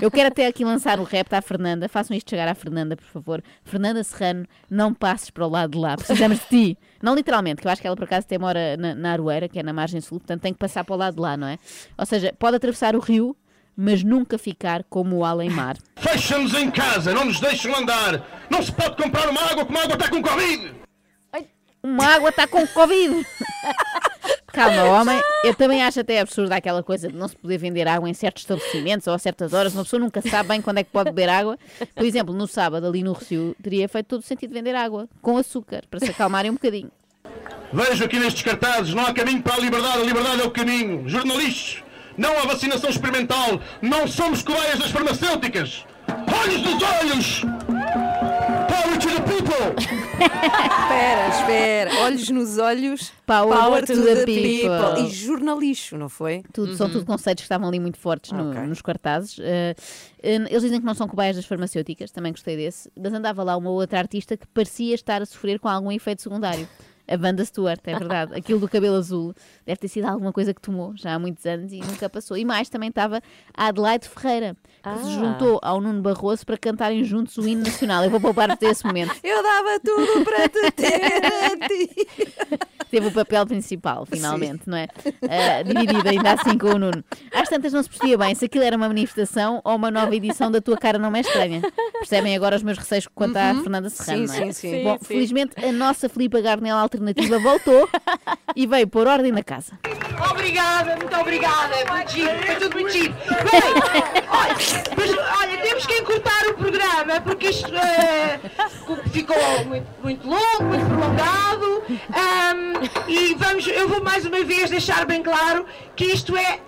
Eu quero até aqui lançar o repto à Fernanda. Façam isto chegar à Fernanda, por favor. Fernanda Serrano, não passes para o lado de lá. Precisamos de ti. Não literalmente, que eu acho que ela por acaso até mora na, na Aroeira, que é na margem sul, portanto tem que passar para o lado de lá, não é? Ou seja, pode atravessar o rio, mas nunca ficar como o além-mar. Fecham-nos em casa, não nos deixam andar. Não se pode comprar uma água como a água está com Covid. Uma água está com Covid! Calma, homem. Eu também acho até absurdo aquela coisa de não se poder vender água em certos estabelecimentos ou a certas horas. Uma pessoa nunca sabe bem quando é que pode beber água. Por exemplo, no sábado, ali no Recio, teria feito todo o sentido vender água com açúcar para se acalmarem um bocadinho. Vejo aqui nestes cartazes, não há caminho para a liberdade, a liberdade é o caminho. Jornalistas, não há vacinação experimental, não somos cobaias das farmacêuticas. Olhos nos olhos! Power to the people! Espera, espera. Olhos nos olhos. Power to the people. E jornalixo, não foi? Tudo, São tudo conceitos que estavam ali muito fortes no- nos cartazes. Eh, eles dizem que não são cobaias das farmacêuticas, também gostei desse. Mas andava lá uma outra artista que parecia estar a sofrer com algum efeito secundário. A Wanda Stewart, é verdade. Aquilo do cabelo azul deve ter sido alguma coisa que tomou já há muitos anos e nunca passou. E mais, também estava a Adelaide Ferreira, que se Ah. juntou ao Nuno Barroso para cantarem juntos o hino nacional. Eu vou poupar-vos desse momento. Eu dava tudo para te ter a ti. teve o papel principal, finalmente, não é? Ah, dividido ainda assim com o Nuno. Às tantas não se percebia bem se aquilo era uma manifestação ou uma nova edição da Tua Cara Não é Estranha. Percebem agora os meus receios quanto à Fernanda Serrano, Sim, não é? sim, sim. Bom, Sim, sim. felizmente a nossa Filipa Garnel alternativa voltou e veio pôr ordem na casa. Obrigada, muito obrigada. Muito giro, foi tudo muito giro. Bem, olha, mas, olha, temos que encurtar o programa porque isto eh, ficou muito, muito longo, muito prolongado. Ahm, e vamos, eu vou mais uma vez deixar bem claro que isto é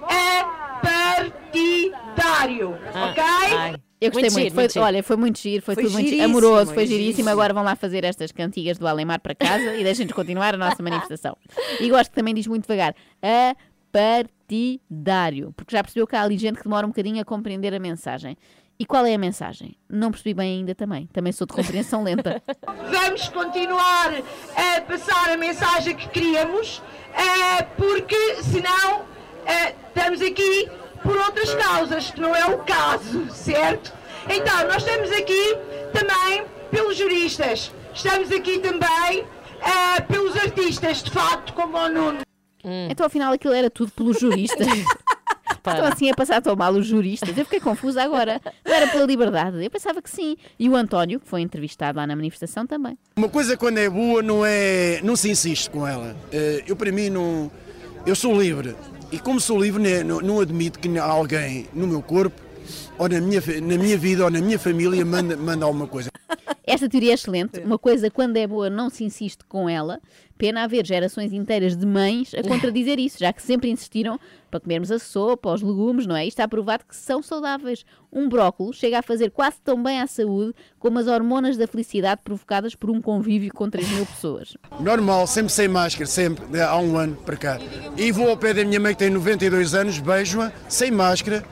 partidário, ok? Ai. Eu gostei Muito muito. giro, Foi- muito. Olha, foi muito giro, foi, Foi tudo muito amoroso, foi giríssimo. giríssimo. Agora vão lá fazer estas cantigas do Alemar para casa e deixem-nos continuar a nossa manifestação. E gosto que também diz muito devagar: a partidário, porque já percebeu que há ali gente que demora um bocadinho a compreender a mensagem. E qual é a mensagem? Não percebi bem ainda também. Também sou de compreensão lenta. Vamos continuar a passar a mensagem que queríamos, eh, porque senão eh, estamos aqui por outras causas, que não é o caso, certo? Então, nós estamos aqui também pelos juristas, estamos aqui também eh, pelos artistas, de facto, como o Nuno. Então, afinal, aquilo era tudo pelos juristas. Estão assim a passar tão mal os juristas. Eu fiquei confusa agora. Não era pela liberdade. Eu pensava que sim. E o António, que foi entrevistado lá na manifestação, também. Uma coisa quando é boa não é não se insiste com ela. Eh, Eu para mim não eu sou livre e como sou livre né, não, não admito que alguém no meu corpo ou na minha na minha vida ou na minha família manda manda alguma coisa. Esta teoria é excelente. Uma coisa, quando é boa, não se insiste com ela. Pena haver gerações inteiras de mães a contradizer isso, já que sempre insistiram para comermos a sopa, os legumes, não é? Isto está provado que são saudáveis. Um brócolis chega a fazer quase tão bem à saúde como as hormonas da felicidade provocadas por um convívio com 3 mil pessoas. Normal, sempre sem máscara, sempre, de- há um ano para cá. E vou ao pé da minha mãe que tem 92 anos, beijo-a, sem máscara,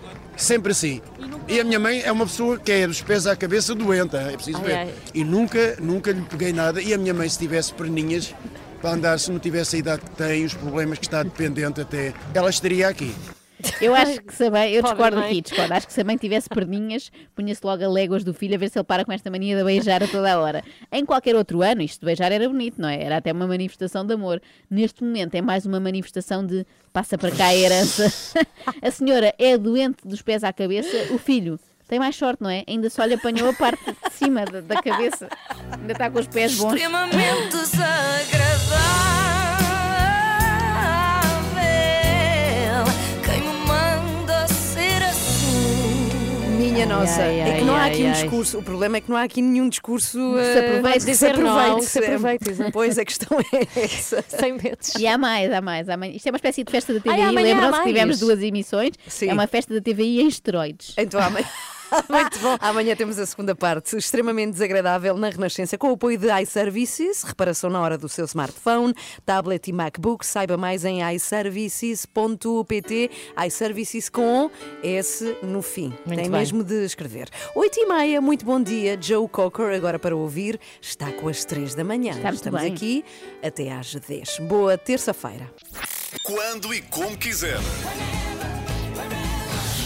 sempre assim. E a minha mãe é uma pessoa que é dos pés à cabeça doente, é preciso Ai, ver. ai. E nunca, nunca lhe peguei nada. E a minha mãe, se tivesse perninhas para andar, se não tivesse a idade que tem, os problemas que está dependente até, ela estaria aqui. Eu acho que se a mãe, eu Pobre discordo mãe. aqui, discordo. Acho que se a mãe tivesse perninhas, punha-se logo a léguas do filho a ver se ele para com esta mania de beijar a toda a hora. Em qualquer outro ano, isto de beijar era bonito, não é? Era até uma manifestação de amor. Neste momento é mais uma manifestação de passa para cá a herança. A senhora é doente dos pés à cabeça, o filho. Tem mais sorte, não é? Ainda só lhe apanhou a parte de cima da, da cabeça. Ainda está com os pés bons. Extremamente desagradável. Minha nossa, ai, é que não há aqui um discurso. O problema é que não há aqui nenhum discurso Que se eh, aproveite. que se aproveite. se aproveite. Pois a questão é essa. Sem medos. E há mais, há mais, há mais. Isto é uma espécie de festa da TVI. Lembram-se que tivemos duas emissões? Sim. É uma festa da TVI em esteroides. Então amanhã. Muito bom. Amanhã temos a segunda parte, extremamente desagradável na Renascença, com o apoio de iServices, reparação na hora do seu smartphone, tablet e MacBook. Saiba mais em iServices.pt. iServices com S no fim. Muito Tem bem. mesmo de escrever. 8 e meia, muito bom dia. Joe Cocker, agora para ouvir, está com as 3 da manhã. Está muito Estamos bem. aqui até às 10. Boa terça-feira. Quando e como quiser.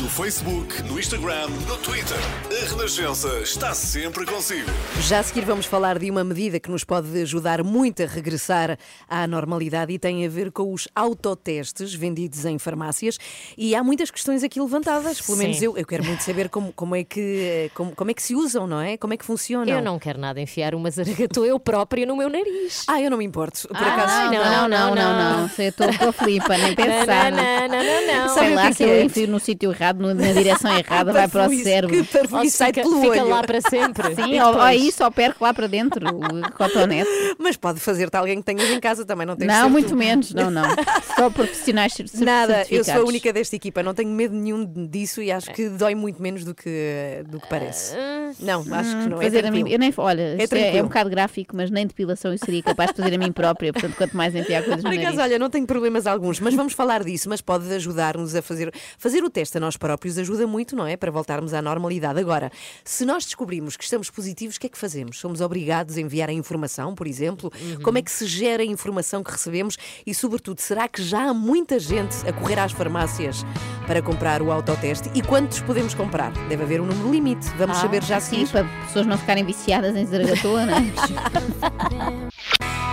No Facebook, no Instagram, no Twitter. A Renascença está sempre consigo. Já a seguir vamos falar de uma medida que nos pode ajudar muito a regressar à normalidade e tem a ver com os autotestes vendidos em farmácias. E há muitas questões aqui levantadas, pelo menos eu, eu quero muito saber como, como, é que, como, como é que se usam, não é? Como é que funcionam. Eu não quero nada enfiar uma zaragatua eu própria no meu nariz. Ah, eu não me importo. Por Ah, acaso. não, não, não, não. Eu estou com a Filipa, nem pensar. Não, não, não, não, não. Sei Sabe lá se eu enfio no sítio errado, no- na direção errada, vai para o cérebro. que Ou sai fica, pelo fica olho. lá para sempre. Sim, ou, ou isso, ou perco lá para dentro o cotonete. Mas pode fazer-te alguém que tenhas em casa também, não tem Não, muito tu. menos, não, não. Só profissionais Nada, eu sou a única desta equipa, não tenho medo nenhum disso e acho que dói muito menos do que, do que parece. Não, acho que não é fazer a mim, eu nem, olha, isto é, é tranquilo. um bocado gráfico, mas nem depilação eu seria capaz de fazer a mim própria, portanto, quanto mais enfiar coisas no Por acaso, olha, não tenho problemas alguns, mas vamos falar disso, mas pode ajudar-nos a fazer. Fazer o teste a nós próprios ajuda muito, não é? Para voltarmos à normalidade. Agora, se nós descobrimos que estamos positivos, o que é que fazemos? Somos obrigados a enviar a informação, por exemplo? Como é que se gera a informação que recebemos? E, sobretudo, será que já há muita gente a correr às farmácias para comprar o autoteste? E quantos podemos comprar? Deve haver um número limite. Vamos Ah, saber já sim, seguir. para pessoas não ficarem viciadas em zaragatoa, não é?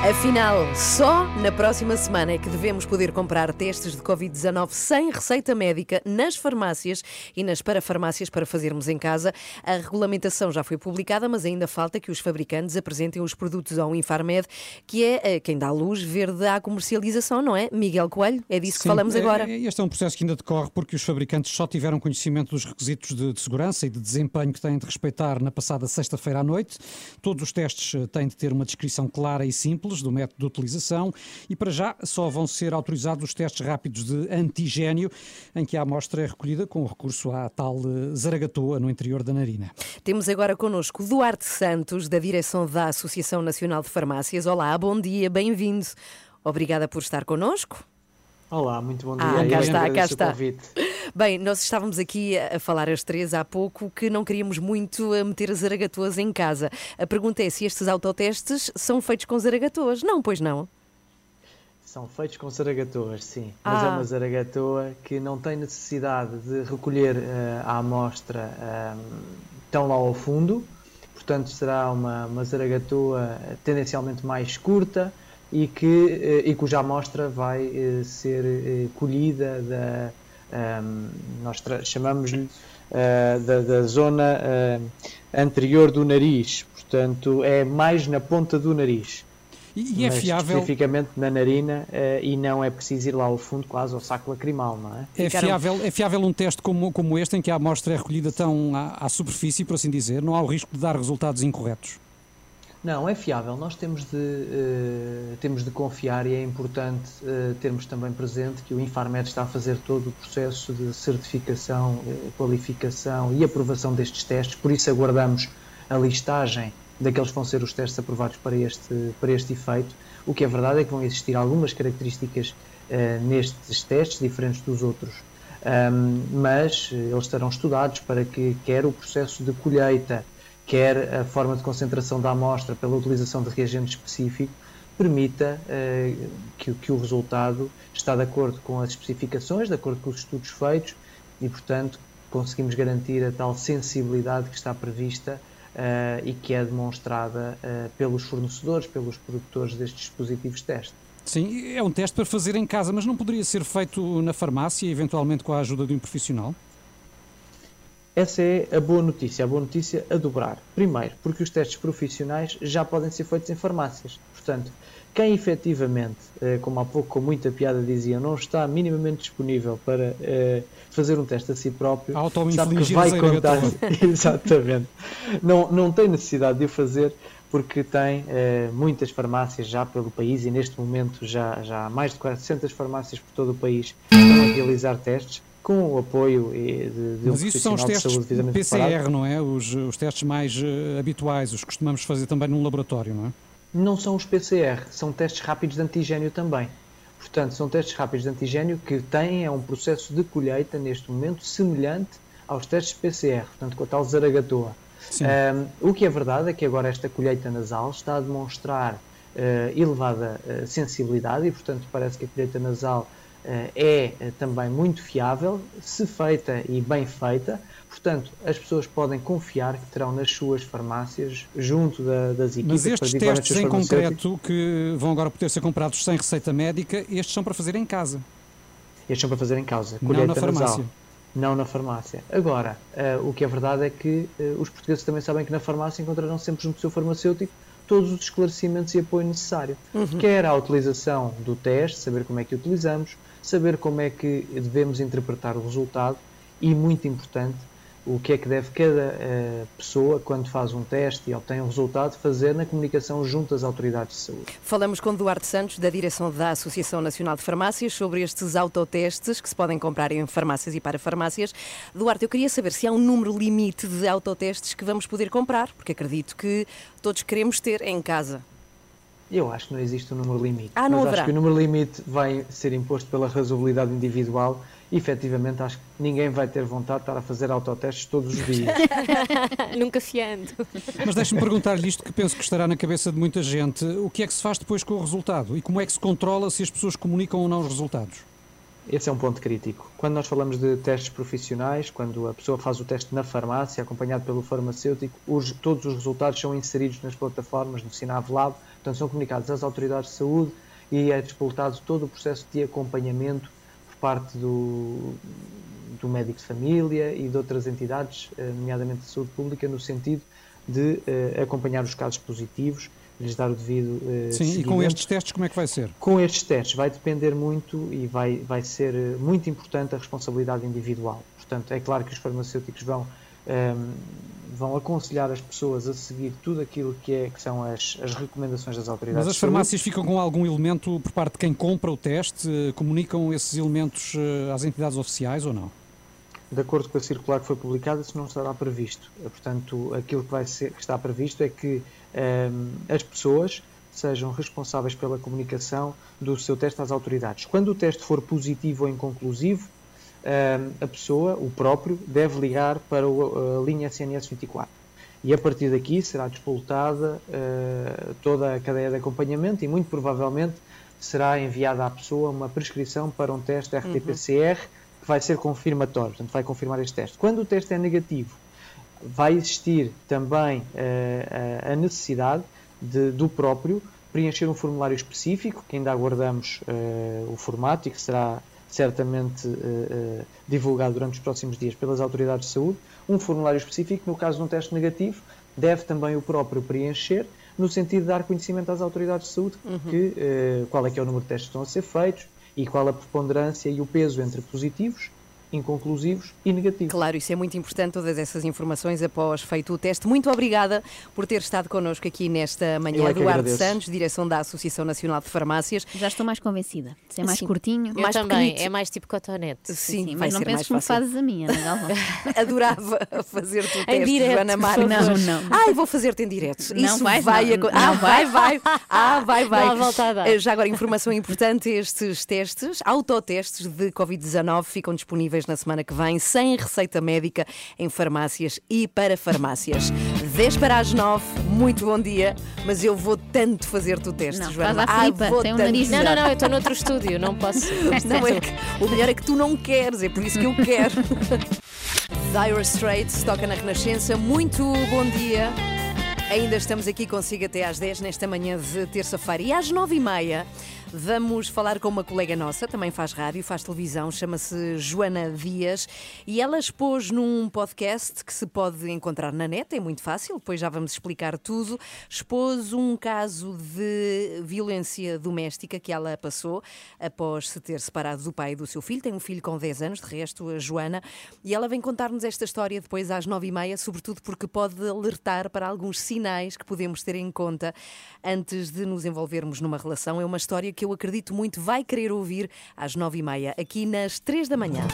Afinal, só na próxima semana é que devemos poder comprar testes de Covid-19 sem receita médica nas farmácias e nas parafarmácias para fazermos em casa. A regulamentação já foi publicada, mas ainda falta que os fabricantes apresentem os produtos ao Infarmed, que é eh, quem dá luz verde à comercialização, não é? Miguel Coelho, é disso que Sim, falamos é- agora. é- Este é um processo que ainda decorre porque os fabricantes só tiveram conhecimento dos requisitos de, de segurança e de desempenho que têm de respeitar na passada sexta-feira à noite. Todos os testes eh, têm de ter uma descrição clara e simples do método de utilização e, para já, só vão ser autorizados os testes rápidos de antigênio, em que a amostra é recolhida com recurso à tal eh, zaragatoa no interior da narina. Temos agora connosco Duarte Santos, da direção da Associação Nacional de Farmácias. Olá, bom dia, bem-vindo. Obrigada por estar connosco. Olá, muito bom dia. Ah, cá está, cá está. convite. Bem, nós estávamos aqui a falar as três há pouco que não queríamos muito a meter as zaragatoas em casa. A pergunta é se estes autotestes são feitos com zaragatoas. Não, pois não. São feitos com zaragatoas, sim. Mas é Ah. uma zaragatoa que não tem necessidade de recolher eh, a amostra eh, tão lá ao fundo. Portanto, será uma, uma zaragatoa tendencialmente mais curta e, que, eh, e cuja amostra vai eh, ser eh, colhida da, ehm, nós chamamos-lhe eh, da, da zona eh, anterior do nariz. Portanto, é mais na ponta do nariz. E, e é mas fiável. especificamente na narina eh, e não é preciso ir lá ao fundo quase ao saco lacrimal, não é? É fiável, é fiável um teste como, como este, em que a amostra é recolhida tão à, à superfície, por assim dizer? Não há o risco de dar resultados incorretos? Não, é fiável. Nós temos de, eh, temos de confiar e é importante eh, termos também presente que o Infarmed está a fazer todo o processo de certificação, eh, qualificação e aprovação destes testes, por isso aguardamos a listagem daqueles que vão ser os testes aprovados para este, para este efeito. O que é verdade é que vão existir algumas características eh, nestes testes diferentes dos outros. Ahm, mas eh, eles estarão estudados para que quer o processo de colheita, quer a forma de concentração da amostra pela utilização de reagente específico, permita eh, que, que o resultado está de acordo com as especificações, de acordo com os estudos feitos e, portanto, conseguimos garantir a tal sensibilidade que está prevista eh, e que é demonstrada eh, pelos fornecedores, pelos produtores destes dispositivos de teste. Sim, é um teste para fazer em casa, mas não poderia ser feito na farmácia, eventualmente com a ajuda de um profissional? Essa é a boa notícia, a boa notícia a dobrar. Primeiro, porque os testes profissionais já podem ser feitos em farmácias. Portanto, quem efetivamente, eh, como há pouco com muita piada dizia, não está minimamente disponível para eh, fazer um teste a si próprio, sabe que vai contar. Exatamente. Não, não tem necessidade de o fazer porque tem eh, muitas farmácias já pelo país e neste momento já, já há mais de 400 farmácias por todo o país que estão a realizar testes com o apoio de, de um Mas isso são os testes. PCR, não é? Os, os testes mais eh, habituais, os que costumamos fazer também num laboratório, não é? Não são os PCR, são testes rápidos de antigênio também. Portanto, são testes rápidos de antigênio que têm é um processo de colheita neste momento semelhante aos testes PCR, portanto, com a tal zaragatoa. Um, o que é verdade é que agora esta colheita nasal está a demonstrar eh, elevada eh, sensibilidade e, portanto, parece que a colheita nasal eh, é também muito fiável, se feita e bem feita. Portanto, as pessoas podem confiar que terão nas suas farmácias, junto da- das equipas Mas estes testes em concreto, que vão agora poder ser comprados sem receita médica, estes são para fazer em casa. Estes são para fazer em casa. Não na farmácia. nasal. Não na farmácia. Agora, eh, o que é verdade é que eh, os portugueses também sabem que na farmácia encontrarão sempre junto do seu farmacêutico todos os esclarecimentos e apoio necessário. Uhum. Quer a utilização do teste, saber como é que o utilizamos, saber como é que devemos interpretar o resultado e, muito importante, o que é que deve cada eh, pessoa, quando faz um teste e obtém um resultado, fazer na comunicação junto às autoridades de saúde. Falamos com Duarte Santos, da direção da Associação Nacional de Farmácias, sobre estes autotestes que se podem comprar em farmácias e para farmácias. Duarte, eu queria saber se há um número limite de autotestes que vamos poder comprar, porque acredito que todos queremos ter em casa. Eu acho que não existe um número limite. Ah, não mas haverá. acho que o número limite vai ser imposto pela razoabilidade individual efetivamente, acho que ninguém vai ter vontade de estar a fazer autotestes todos os dias. Nunca fiando. Mas deixe-me perguntar-lhe isto que penso que estará na cabeça de muita gente. O que é que se faz depois com o resultado? E como é que se controla se as pessoas comunicam ou não os resultados? Esse é um ponto crítico. Quando nós falamos de testes profissionais, quando a pessoa faz o teste na farmácia, acompanhado pelo farmacêutico, os- todos os resultados são inseridos nas plataformas, no Sinav-Lab, portanto são comunicados às autoridades de saúde e é disputado todo o processo de acompanhamento parte do, do médico de família e de outras entidades, eh, nomeadamente de saúde pública, no sentido de eh, acompanhar os casos positivos, lhes dar o devido eh, Sim, e com estes testes como é que vai ser? Com estes testes vai depender muito e vai, vai ser muito importante a responsabilidade individual. Portanto, é claro que os farmacêuticos vão, ehm, vão aconselhar as pessoas a seguir tudo aquilo que, é, que são as, as recomendações das autoridades. Mas as farmácias ficam com algum elemento por parte de quem compra o teste? Eh, Comunicam esses elementos eh, às entidades oficiais ou não? De acordo com a circular que foi publicada, isso não estará previsto. Eh, Portanto, aquilo que, vai ser, que está previsto é que ehm, as pessoas sejam responsáveis pela comunicação do seu teste às autoridades. Quando o teste for positivo ou inconclusivo, a pessoa, o próprio, deve ligar para a linha SNS 24. E a partir daqui será disputada eh, toda a cadeia de acompanhamento e muito provavelmente será enviada à pessoa uma prescrição para um teste RT-PCR que vai ser confirmatório, portanto vai confirmar este teste. Quando o teste é negativo, vai existir também eh, a necessidade de- do próprio preencher um formulário específico, que ainda aguardamos eh, o formato e que será certamente eh, divulgado durante os próximos dias pelas autoridades de saúde, um formulário específico, no caso de um teste negativo, deve também o próprio preencher, no sentido de dar conhecimento às autoridades de saúde que, eh, qual é que é o número de testes que estão a ser feitos e qual a preponderância e o peso entre positivos, inconclusivos e negativos. Claro, isso é muito importante, todas essas informações após feito o teste. Muito obrigada por ter estado connosco aqui nesta manhã. é Eduardo agradeço. Santos, direção da Associação Nacional de Farmácias. Já estou mais convencida. De ser mais Sim. curtinho. Eu Mais também, pequenito. é mais tipo cotonete. Sim, Sim, mas não penses me fazes a minha, Ana Galvão. Adorava fazer-te o Em teste, direto, Joana Marques. Não, não. Ai, vou fazer-te em direto. Não Isso vais, vai não. aco- Não Ah, vai, vai. Ah, vai, vai. Não volta a dar. Eh, Já agora, informação importante: estes testes, autotestes de Covid-19, ficam disponíveis na semana que vem, sem receita médica, em farmácias e para farmácias. 10 para as 9, muito bom dia, mas eu vou tanto fazer-te o teste, Não, Joana. Ah, vou tem um tanto. nariz Não, não, não, eu estou noutro estúdio, não posso. Não é que, o melhor é que tu não queres, é por isso que eu quero. Dire Straits toca na Renascença. Muito bom dia. Ainda estamos aqui consigo até às 10 nesta manhã de terça-feira. E às 9h30 vamos falar com uma colega nossa, também faz rádio, faz televisão, chama-se Joana Dias. E ela expôs num podcast que se pode encontrar na net, é muito fácil, depois já vamos explicar tudo. Expôs um caso de violência doméstica que ela passou após se ter separado do pai e do seu filho. Tem um filho com 10 anos, de resto, a Joana. E ela vem contar-nos esta história depois às 9h30, sobretudo porque pode alertar para alguns sinais que podemos ter em conta antes de nos envolvermos numa relação. É uma história que eu acredito muito vai querer ouvir às 9h30, aqui nas 3 da manhã.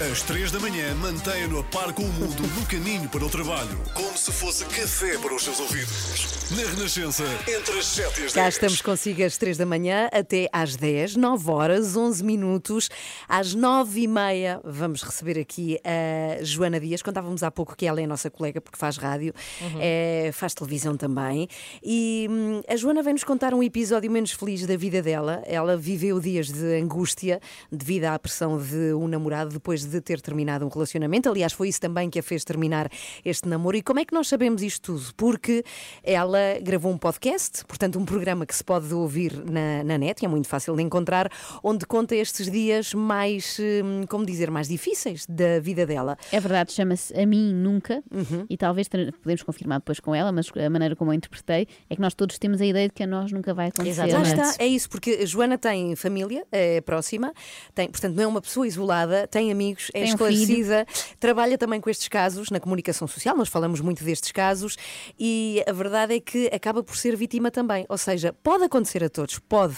Às três da manhã, mantenha-no a par com o mundo no caminho para o trabalho. Como se fosse café para os seus ouvidos. Na Renascença, entre as 7 e as 10. Cá estamos consigo às 3 da manhã até às 10, 9 horas, 11 minutos. Às 9 e meia vamos receber aqui a Joana Dias. Contávamos há pouco que ela é a nossa colega porque faz rádio, eh, faz televisão também. E hum, a Joana vem-nos contar um episódio menos feliz da vida dela. Ela viveu dias de angústia devido à pressão de um namorado depois de ter terminado um relacionamento. Aliás, foi isso também que a fez terminar este namoro. E como é que nós sabemos isto tudo? Porque ela gravou um podcast, portanto, um programa que se pode ouvir na, na net, e é muito fácil de encontrar, onde conta estes dias mais, hum, como dizer, mais difíceis da vida dela. É verdade, chama-se A Mim Nunca Uhum. e talvez podemos confirmar depois com ela, mas a maneira como eu interpretei é que nós todos temos a ideia de que a nós nunca vai acontecer. Exato. Lá é? está, é isso, porque a Joana tem família é próxima, tem, portanto, não é uma pessoa isolada, tem amigos. Amigos, é Tem um esclarecida, trabalha também com estes casos na comunicação social, nós falamos muito destes casos e a verdade é que acaba por ser vítima também. Ou seja, pode acontecer a todos, pode.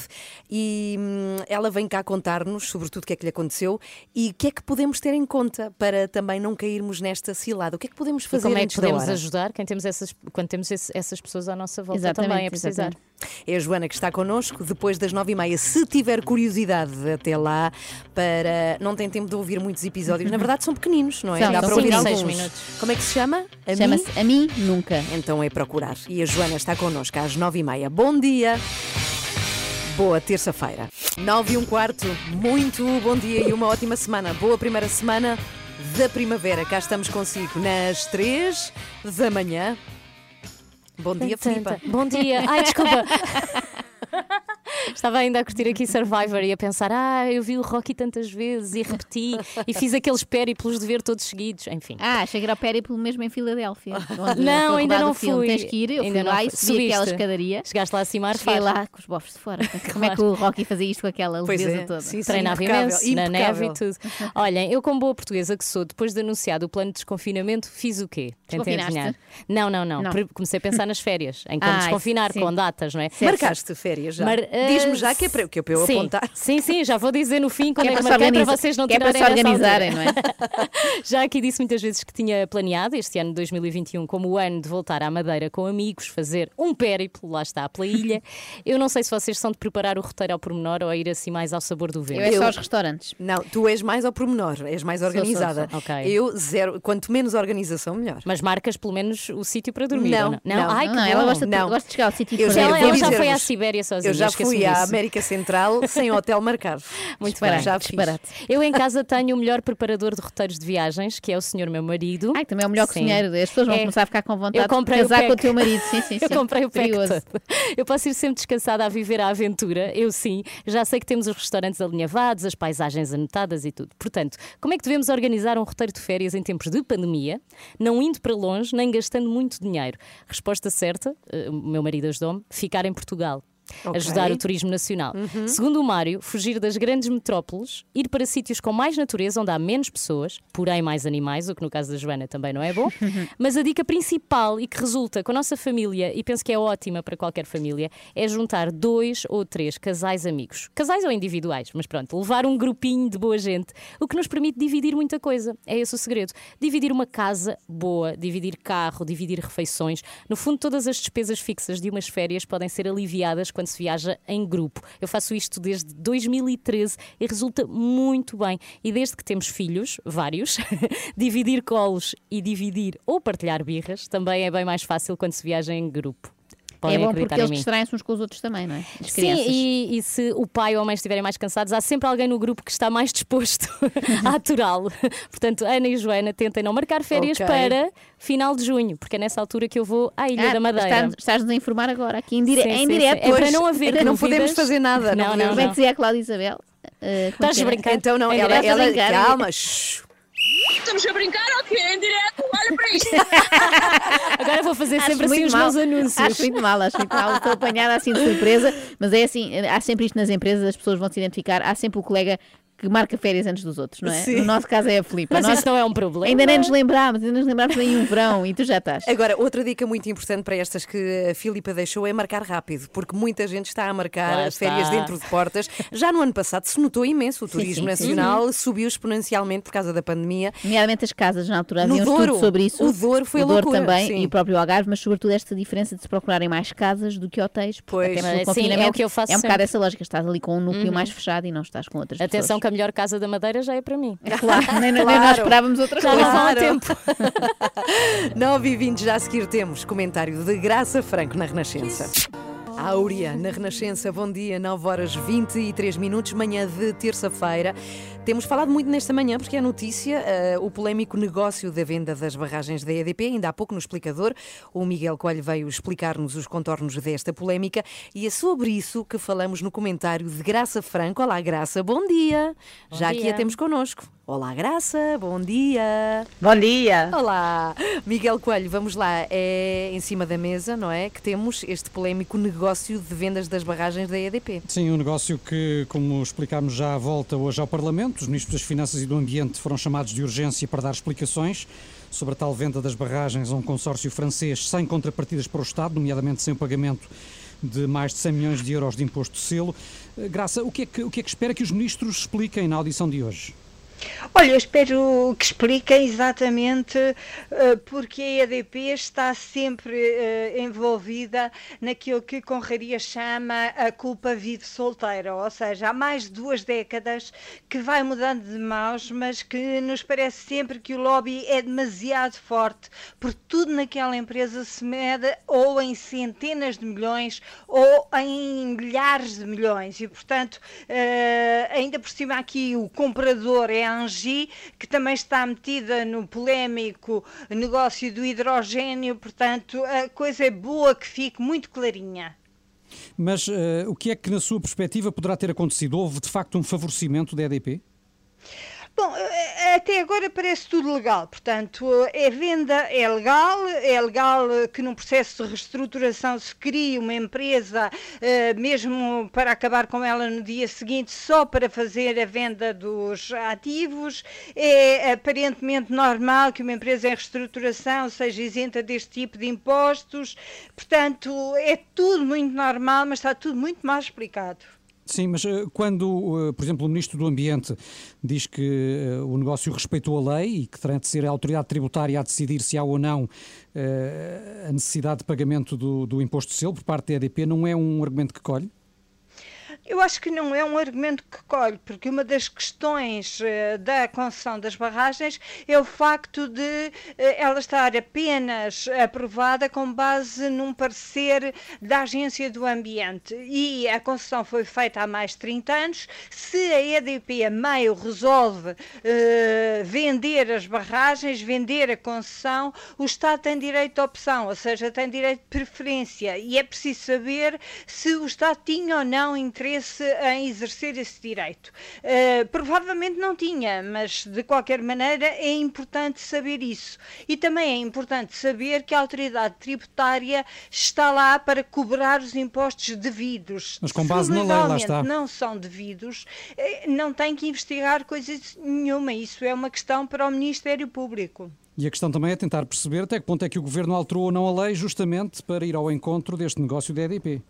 E hum, ela vem cá contar-nos sobre tudo o que é que lhe aconteceu e o que é que podemos ter em conta para também não cairmos nesta cilada. O que é que podemos E fazer como é que podemos ajudar quem temos essas, quando temos esse- essas pessoas à nossa volta Exatamente, também a precisar. exatamente. É a Joana que está connosco depois das nove e meia. Se tiver curiosidade até lá, para não tem tempo de ouvir muitos episódios. Na verdade, são pequeninos, não é? São, Dá para ouvir alguns. minutos. Como é que se chama? Chama-se A Mim Nunca. Então é procurar. E a Joana está connosco às nove e meia. Bom dia. Boa terça-feira. Nove e um quarto. Muito bom dia e uma ótima semana. Boa primeira semana da primavera. Cá estamos consigo nas três da manhã. Bom dia, Filipa. Bom dia. Ai, desculpa. Estava ainda a curtir aqui Survivor e a pensar: ah, eu vi o Rocky tantas vezes e repeti e fiz aqueles périplos de ver todos seguidos. Enfim. Ah, cheguei ao périplo mesmo em Filadélfia. Não, ainda não o filme. fui. Tens que ir, eu Ainda fui não lá e fui. subi aquela Subiste? escadaria. Chegaste lá acima a Cheguei lá com os bofos de fora. Como é que o Rocky fazia isto com aquela leveza é, toda? sim, sim. Treinava impecável, imenso, na neve impecável. e tudo. Olhem, eu, como boa portuguesa que sou, depois de anunciado o plano de desconfinamento, fiz o quê? Tentei adivinhar. Não, não, não, Não. Comecei a pensar nas férias, em como Ah, desconfinar, sim. com datas, não é? Marcaste férias já? Mar- Diz-me já que é para, que é para eu sim, apontar. Sim, sim, já vou dizer no fim quando Que é é que para marquei para vocês não que é para tirarem se organizarem, não é? Já aqui disse muitas vezes que tinha planeado este ano de 2021 como o ano de voltar à Madeira com amigos, fazer um périplo, lá está, pela ilha. Eu não sei se vocês são de preparar o roteiro ao pormenor ou a ir assim mais ao sabor do vento. Eu é só os restaurantes. Não, tu és mais ao pormenor, és mais sou, organizada. sou. Ok. Eu, zero. Quanto menos organização, melhor. Mas marcas pelo menos o sítio para dormir, Não, ou não? não, Ai, não, não, ela gosta de, Não. gosta de chegar ao sítio de já- Ela, ela já foi à Sibéria sozinha. Eu já fui à. América Central sem hotel marcado. Muito bem. Já fiz. disparate. Eu em casa tenho o melhor preparador de roteiros de viagens, que é o senhor meu marido. Ai, também é o melhor Sim. cozinheiro. As pessoas vão É. começar a ficar com vontade Eu comprei de casar o com o teu marido. Sim, sim, sim. Eu comprei o pack. Eu posso ir sempre descansada a viver a aventura, eu sim. Já sei que temos os restaurantes alinhavados, as paisagens anotadas e tudo. Portanto, como é que devemos organizar um roteiro de férias em tempos de pandemia, não indo para longe, nem gastando muito dinheiro? Resposta certa, eh, o meu marido ajudou-me, ficar em Portugal. Ok. Ajudar o turismo nacional. Segundo o Mário, fugir das grandes metrópoles, ir para sítios com mais natureza, onde há menos pessoas, porém mais animais, o que no caso da Joana também não é bom. Mas a dica principal e que resulta com a nossa família, e penso que é ótima para qualquer família, é juntar dois ou três casais amigos. Casais ou individuais, mas pronto, levar um grupinho de boa gente, o que nos permite dividir muita coisa. É esse o segredo. Dividir uma casa boa, dividir carro, dividir refeições. No fundo, todas as despesas fixas de umas férias podem ser aliviadas quando se viaja em grupo. Eu faço isto desde 2013 e resulta muito bem. E desde que temos filhos, vários, dividir colos e dividir ou partilhar birras também é bem mais fácil quando se viaja em grupo. Podem É bom porque acreditar eles em mim. distraem-se uns com os outros também, não é? As Sim, crianças. e, e se o pai ou a mãe estiverem mais cansados, há sempre alguém no grupo que está mais disposto a aturá-lo. Portanto, Ana e Joana tentem não marcar férias Ok. para final de junho, porque é nessa altura que eu vou à Ilha Ah, da Madeira. estás- Estás-nos a informar agora, aqui em, dire... Sim, em sim, direto. sim. É para não haver Não podemos fazer nada. Não, não, Como é não. que dizia a Cláudia Isabel? Uh, é Estás que a brincar? Então não, ela, ela calma. shh. Estamos a brincar ou quê? Em direto? Olha para isto. Agora vou fazer Acho sempre assim os mal. meus anúncios. Acho muito mal, acho muito mal. Estou apanhada assim de surpresa, mas é assim, há sempre isto nas empresas, as pessoas vão se identificar, há sempre o colega que marca férias antes dos outros, não é? Sim. No nosso caso é a Filipe. Mas Nós isso não é um problema. ainda nem nos lembrámos, ainda nos lembrámos nem um verão e tu já estás. Agora, outra dica muito importante para estas que a Filipa deixou é marcar rápido, porque muita gente está a marcar Lá as férias está. dentro de portas. Já no ano passado se notou imenso, o turismo sim, sim. nacional subiu exponencialmente por causa da pandemia. Nomeadamente as casas, na altura No havia um Douro. estudo sobre isso. O Douro foi o Douro loucura, também sim. e o próprio Algarve, mas sobretudo esta diferença de se procurarem mais casas do que hotéis. porque Pois. até pelo Sim, é o confinamento que eu faço É um bocado sempre. essa lógica, estás ali com um núcleo mais fechado e não estás com outras Atenção pessoas. A melhor casa da Madeira já é para mim. Claro, nem, nem Claro. nós esperávamos outra Já coisa. não há Claro. tempo. 9 e 20 já a seguir temos comentário de Graça Franco na Renascença. Áurea, na Renascença, bom dia, 9 horas 23 minutos, manhã de terça-feira. Temos falado muito nesta manhã, porque é notícia, eh, o polémico negócio da venda das barragens da EDP. Ainda há pouco no explicador, o Miguel Coelho veio explicar-nos os contornos desta polémica e é sobre isso que falamos no comentário de Graça Franco. Olá, Graça, bom dia. Bom Já aqui dia. a temos connosco. Olá, Graça, bom dia. Bom dia. Olá, Miguel Coelho, vamos lá. É em cima da mesa, não é? Que temos este polémico negócio de vendas das barragens da EDP. Sim, um negócio que, como explicámos, já volta hoje ao Parlamento. Parlamento. Os ministros das Finanças e do Ambiente foram chamados de urgência para dar explicações sobre a tal venda das barragens a um consórcio francês sem contrapartidas para o Estado, nomeadamente sem o pagamento de mais de 100 milhões de euros de imposto de selo. Eh, Graça, o que, é que, o que é que espera que os ministros expliquem na audição de hoje? Olha, eu espero que expliquem exatamente eh, porque a EDP está sempre eh, envolvida naquilo que Conraria chama a culpa vive solteira, ou seja, há mais de duas décadas que vai mudando de mãos, mas que nos parece sempre que o lobby é demasiado forte, porque tudo naquela empresa se mede ou em centenas de milhões ou em milhares de milhões. E, portanto, eh, ainda por cima aqui o comprador é a Angie, que também está metida no polémico negócio do hidrogênio, portanto, a coisa é boa que fique muito clarinha. Mas eh, o que é que, na sua perspectiva, poderá ter acontecido? Houve, de facto, um favorecimento da EDP? Bom, eh, até agora parece tudo legal, portanto, é venda é legal, é legal que num processo de reestruturação se crie uma empresa, eh, mesmo para acabar com ela no dia seguinte, só para fazer a venda dos ativos. É aparentemente normal que uma empresa em reestruturação seja isenta deste tipo de impostos, portanto, é tudo muito normal, mas está tudo muito mal explicado. Sim, mas eh, quando, eh, por exemplo, o Ministro do Ambiente diz que eh, o negócio respeitou a lei e que terá de ser a autoridade tributária a decidir se há ou não a necessidade de pagamento do, do imposto de selo por parte da EDP, não é um argumento que colhe? Eu acho que não é um argumento que colhe, porque uma das questões eh, da concessão das barragens é o facto de eh, ela estar apenas aprovada com base num parecer da Agência do Ambiente. E a concessão foi feita há mais de 30 anos. Se a EDP a meio resolve eh, vender as barragens, vender a concessão, o Estado tem direito à opção, ou seja, tem direito de preferência. E é preciso saber se o Estado tinha ou não interesse em exercer esse direito. Uh, provavelmente não tinha, mas de qualquer maneira é importante saber isso. E também é importante saber que a autoridade tributária está lá para cobrar os impostos devidos. Mas com base na lei, lá está. não são devidos, eh, não tem que investigar coisa nenhuma. Isso é uma questão para o Ministério Público. E a questão também é tentar perceber até que ponto é que o Governo alterou ou não a lei justamente para ir ao encontro deste negócio da EDP.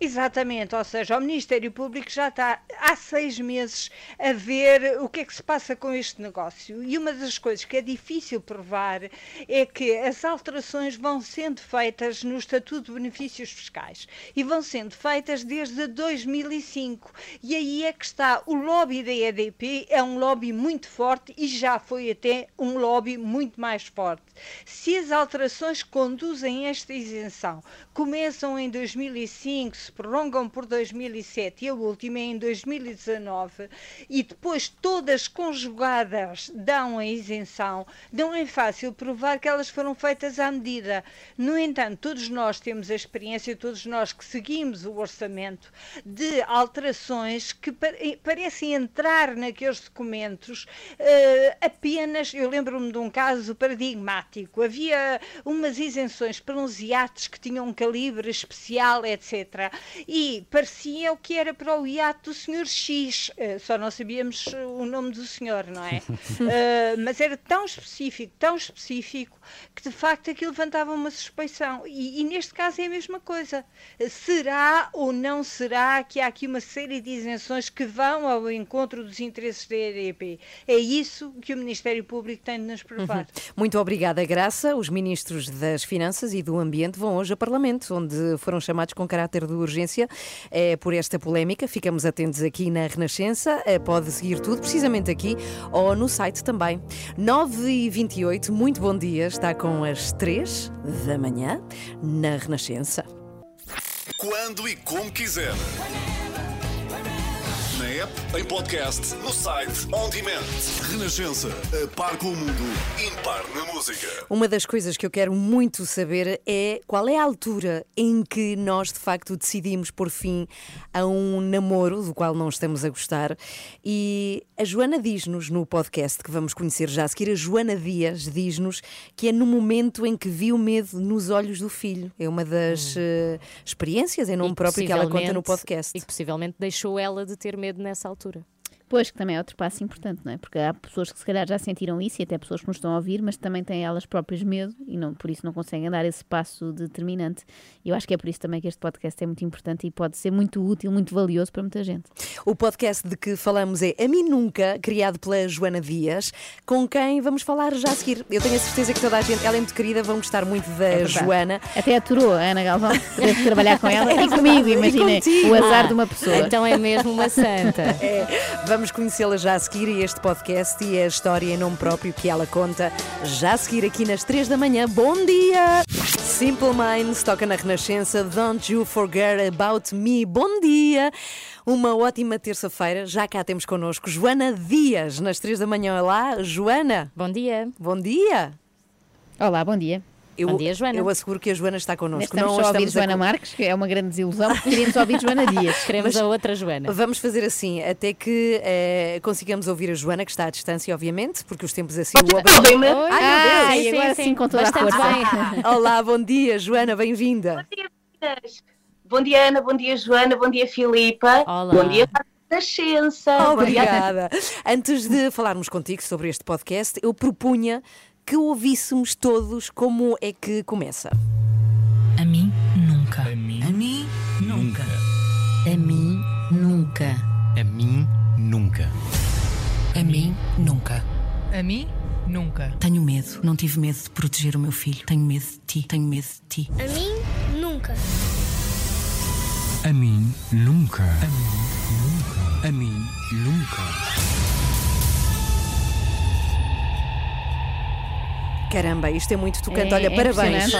Exatamente, ou seja, o Ministério Público já está há seis meses a ver o que é que se passa com este negócio. E uma das coisas que é difícil provar é que as alterações vão sendo feitas no Estatuto de Benefícios Fiscais e vão sendo feitas desde 2005. E aí é que está o lobby da EDP, é um lobby muito forte e já foi até um lobby muito mais forte. Se as alterações conduzem a esta isenção começam em 2005, se prolongam por 2007 e a última é em 2019 e depois todas conjugadas dão a isenção, não é fácil provar que elas foram feitas à medida. No entanto, todos nós temos a experiência, todos nós que seguimos o orçamento, de alterações que pa- parecem entrar naqueles documentos eh, apenas, eu lembro-me de um caso paradigmático, havia umas isenções para uns iates que tinham um calibre especial, etc. E parecia o que era para o iate do senhor X, eh, só não sabíamos eh, o nome do senhor, não é? Eh, mas era tão específico, tão específico, que de facto aquilo levantava uma suspeição. E, e neste caso é a mesma coisa. Será ou não será que há aqui uma série de isenções que vão ao encontro dos interesses da EDP? É isso que o Ministério Público tem de nos provar. Muito obrigada, Graça. Os ministros das Finanças e do Ambiente vão hoje a Parlamento, onde foram chamados com caráter de urgência eh, por esta polémica. Ficamos atentos aqui na Renascença. Eh, pode seguir tudo, precisamente aqui ou no site também. 9 e 28 muito bom dia. Está com as 3 da manhã na Renascença. Quando e como quiser. Na app, em podcast, no site, on demand. Renascença, a par com o mundo, impar na música. Uma das coisas que eu quero muito saber é qual é a altura em que nós de facto decidimos por fim a um namoro do qual não estamos a gostar. E a Joana diz-nos no podcast que vamos conhecer já a seguir, a Joana Dias diz-nos que é no momento em que viu medo nos olhos do filho. É uma das eh, experiências em nome E próprio que ela conta no podcast. E que possivelmente deixou ela de ter medo nessa altura. Pois, que também é outro passo importante, não é? Porque há pessoas que se calhar já sentiram isso e até pessoas que nos estão a ouvir, mas também têm elas próprias medo e não, por isso não conseguem dar esse passo determinante. E eu acho que é por isso também que este podcast é muito importante e pode ser muito útil, muito valioso para muita gente. O podcast de que falamos é A Mim Nunca, criado pela Joana Dias, com quem vamos falar já a seguir. Eu tenho a certeza que toda a gente, ela é muito querida, vão gostar muito da É. Joana. Até aturou a Ana Galvão, que trabalhar com ela e comigo, imaginem, o azar Ah, de uma pessoa. Então é mesmo uma santa. É, vamos conhecê-la já a seguir e este podcast e a história em nome próprio que ela conta já a seguir aqui nas 3 da manhã. Bom dia! Simple Minds toca na Renascença Don't You Forget About Me. Bom dia! Uma ótima terça-feira. Já cá temos connosco Joana Dias nas 3 da manhã. Olá, Joana. Bom dia. Bom dia. Olá, bom dia. Eu, Bom dia, Joana. Eu asseguro que a Joana está connosco. Estamos só a ouvir Joana a... Marques, que é uma grande desilusão, porque queríamos ouvir Joana Dias. Queremos a outra Joana. Vamos fazer assim, até que eh, consigamos ouvir a Joana, que está à distância, obviamente, porque os tempos assim o Ouvem-me? Ai, meu Deus! Ah, e agora sim, com toda a Bastante força. bem. Olá, bom dia, Joana, bem-vinda. Bom dia, Ana. Bom dia, Joana. Bom dia, Filipa. Olá. Bom dia, Nascença. Obrigada. Antes de falarmos contigo sobre este podcast, eu propunha que ouvíssemos todos como é que começa. A mim, nunca. A mim, A mim, nunca. a mim, nunca. A mim, nunca. A mim, nunca. A mim, nunca. Tenho medo. Não tive medo de proteger o meu filho. Tenho medo de ti. Tenho medo de ti. A mim, nunca. A mim, nunca. A mim, nunca. A mim, nunca. Caramba, isto é muito tocante. É- Olha, é parabéns.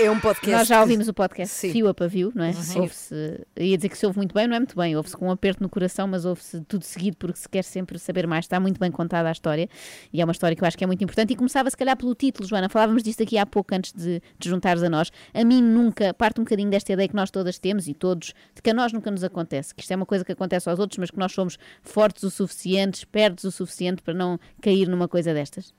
É um podcast. Nós já ouvimos o podcast Sim. fio a pavio, não é? Ouve-se, ia dizer que se ouve muito bem, não é muito bem, ouve-se com um aperto no coração, mas ouve-se tudo seguido porque se quer sempre saber mais. Está muito bem contada a história e é uma história que eu acho que é muito importante. E começava se calhar pelo título, Joana, falávamos disto aqui há pouco antes de te juntares a nós. A mim nunca, parte um bocadinho desta ideia que nós todas temos e todos, de que a nós nunca nos acontece, que isto é uma coisa que acontece aos outros, mas que nós somos fortes o suficiente, espertos o suficiente para não cair numa coisa destas.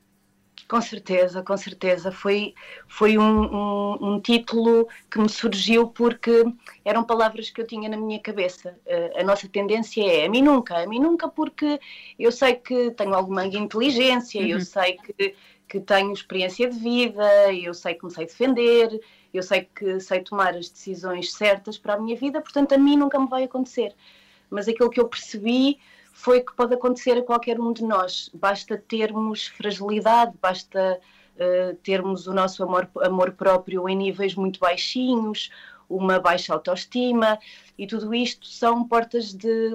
Com certeza, com certeza. Foi, foi um, um, um título que me surgiu porque eram palavras que eu tinha na minha cabeça. Eh, a nossa tendência é a mim nunca, a mim nunca, porque eu sei que tenho alguma inteligência, eu Uhum. sei que, que tenho experiência de vida, eu sei que me sei defender, eu sei que sei tomar as decisões certas para a minha vida, portanto a mim nunca me vai acontecer. Mas aquilo que eu percebi foi que pode acontecer a qualquer um de nós. Basta termos fragilidade, basta eh, termos o nosso amor, amor próprio em níveis muito baixinhos, uma baixa autoestima, e tudo isto são portas de,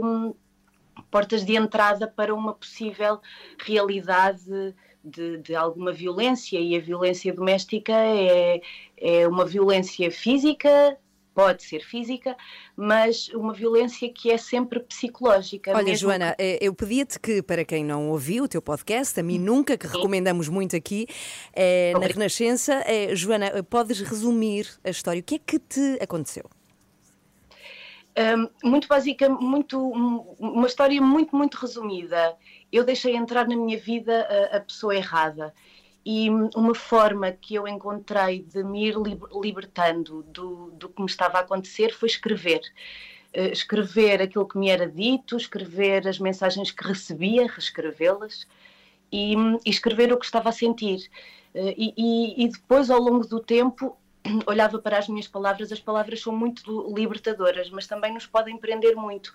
portas de entrada para uma possível realidade de, de alguma violência, e a violência doméstica é, é uma violência física, pode ser física, mas uma violência que é sempre psicológica. Olha, Joana, eh, eu pedia-te que, para quem não ouviu o teu podcast, a mim nunca, que recomendamos muito aqui eh, na Renascença, eh, Joana, podes resumir a história? O que é que te aconteceu? Um, muito básica, muito, um, uma história muito, muito resumida. Eu deixei entrar na minha vida a, a pessoa errada. E uma forma que eu encontrei de me ir liber- libertando do, do que me estava a acontecer foi escrever. Eh, escrever aquilo que me era dito, escrever as mensagens que recebia, reescrevê-las e, e escrever o que estava a sentir. Eh, e, e- e depois, ao longo do tempo, olhava para as minhas palavras, as palavras são muito libertadoras, mas também nos podem prender muito.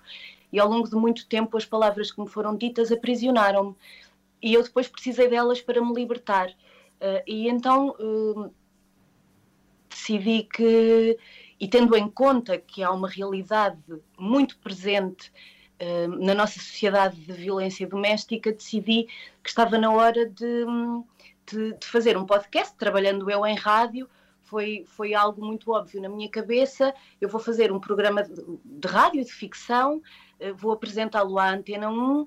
E ao longo de muito tempo, as palavras que me foram ditas aprisionaram-me. E eu depois precisei delas para me libertar. Eh, e então eh, decidi que, e tendo em conta que há uma realidade muito presente eh, na nossa sociedade de violência doméstica, decidi que estava na hora de, de- de fazer um podcast, trabalhando eu em rádio. Foi, foi algo muito óbvio na minha cabeça. Eu vou fazer um programa de, de rádio, de ficção, eh, vou apresentá-lo à Antena 1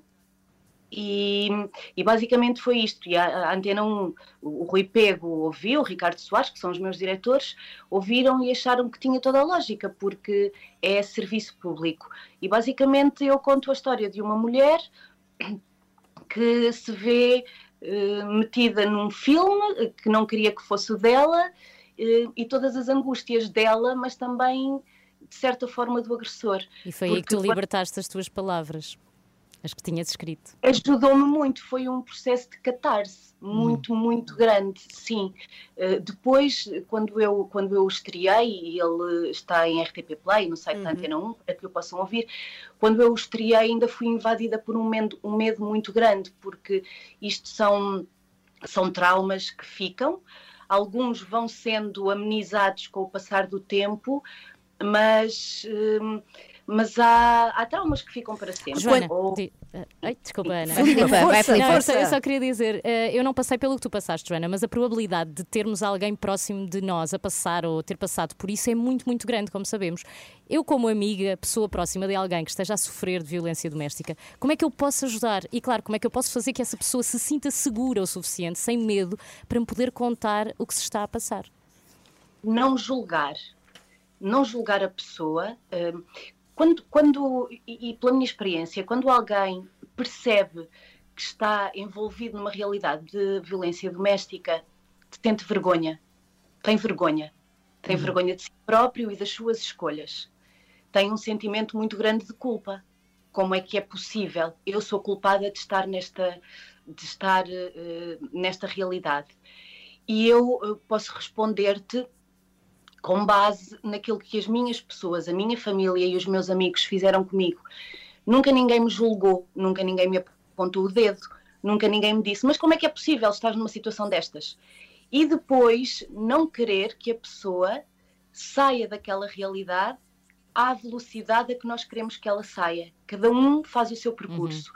e, e basicamente foi isto. E a, a Antena 1, o, o Rui Pego ouviu, o Ricardo Soares, que são os meus diretores, ouviram e acharam que tinha toda a lógica, porque é serviço público. E basicamente eu conto a história de uma mulher que se vê eh, metida num filme eh, que não queria que fosse o dela eh, e todas as angústias dela, mas também de certa forma, do agressor. E foi aí que tu libertaste as tuas palavras, as que tinhas escrito. ajudou-me muito, foi um processo de catarse muito, muito grande, sim. Uh, depois, quando eu, quando eu estreiei, e ele está em RTP Play, no site da Antena 1, para que o possam ouvir, quando eu estreiei ainda fui invadida por um medo, um medo muito grande, porque isto são, são traumas que ficam, alguns vão sendo amenizados com o passar do tempo, mas... hum, mas há, há traumas que ficam para sempre. Joana, Ou- ah, ai, desculpa, Ana. Vai. Não, eu, Força. só, eu só queria dizer, eh, eu não passei pelo que tu passaste, Joana, mas a probabilidade de termos alguém próximo de nós a passar ou ter passado por isso é muito, muito grande, como sabemos. Eu, como amiga, pessoa próxima de alguém que esteja a sofrer de violência doméstica, como é que eu posso ajudar? E claro, como é que eu posso fazer que essa pessoa se sinta segura o suficiente, sem medo, para me poder contar o que se está a passar? não julgar, não julgar a pessoa. Quando, quando e, e pela minha experiência, quando alguém percebe que está envolvido numa realidade de violência doméstica, sente vergonha, tem vergonha, tem vergonha de si próprio e das suas escolhas, tem um sentimento muito grande de culpa. Como é que é possível? Eu sou culpada de estar nesta, de estar eh, nesta realidade. E eu eh, posso responder-te com base naquilo que as minhas pessoas, a minha família e os meus amigos fizeram comigo. Nunca ninguém me julgou, nunca ninguém me apontou o dedo, nunca ninguém me disse: Mas como é que é possível estar numa situação destas? E depois não querer que a pessoa saia daquela realidade à velocidade a que nós queremos que ela saia. Cada um faz o seu percurso.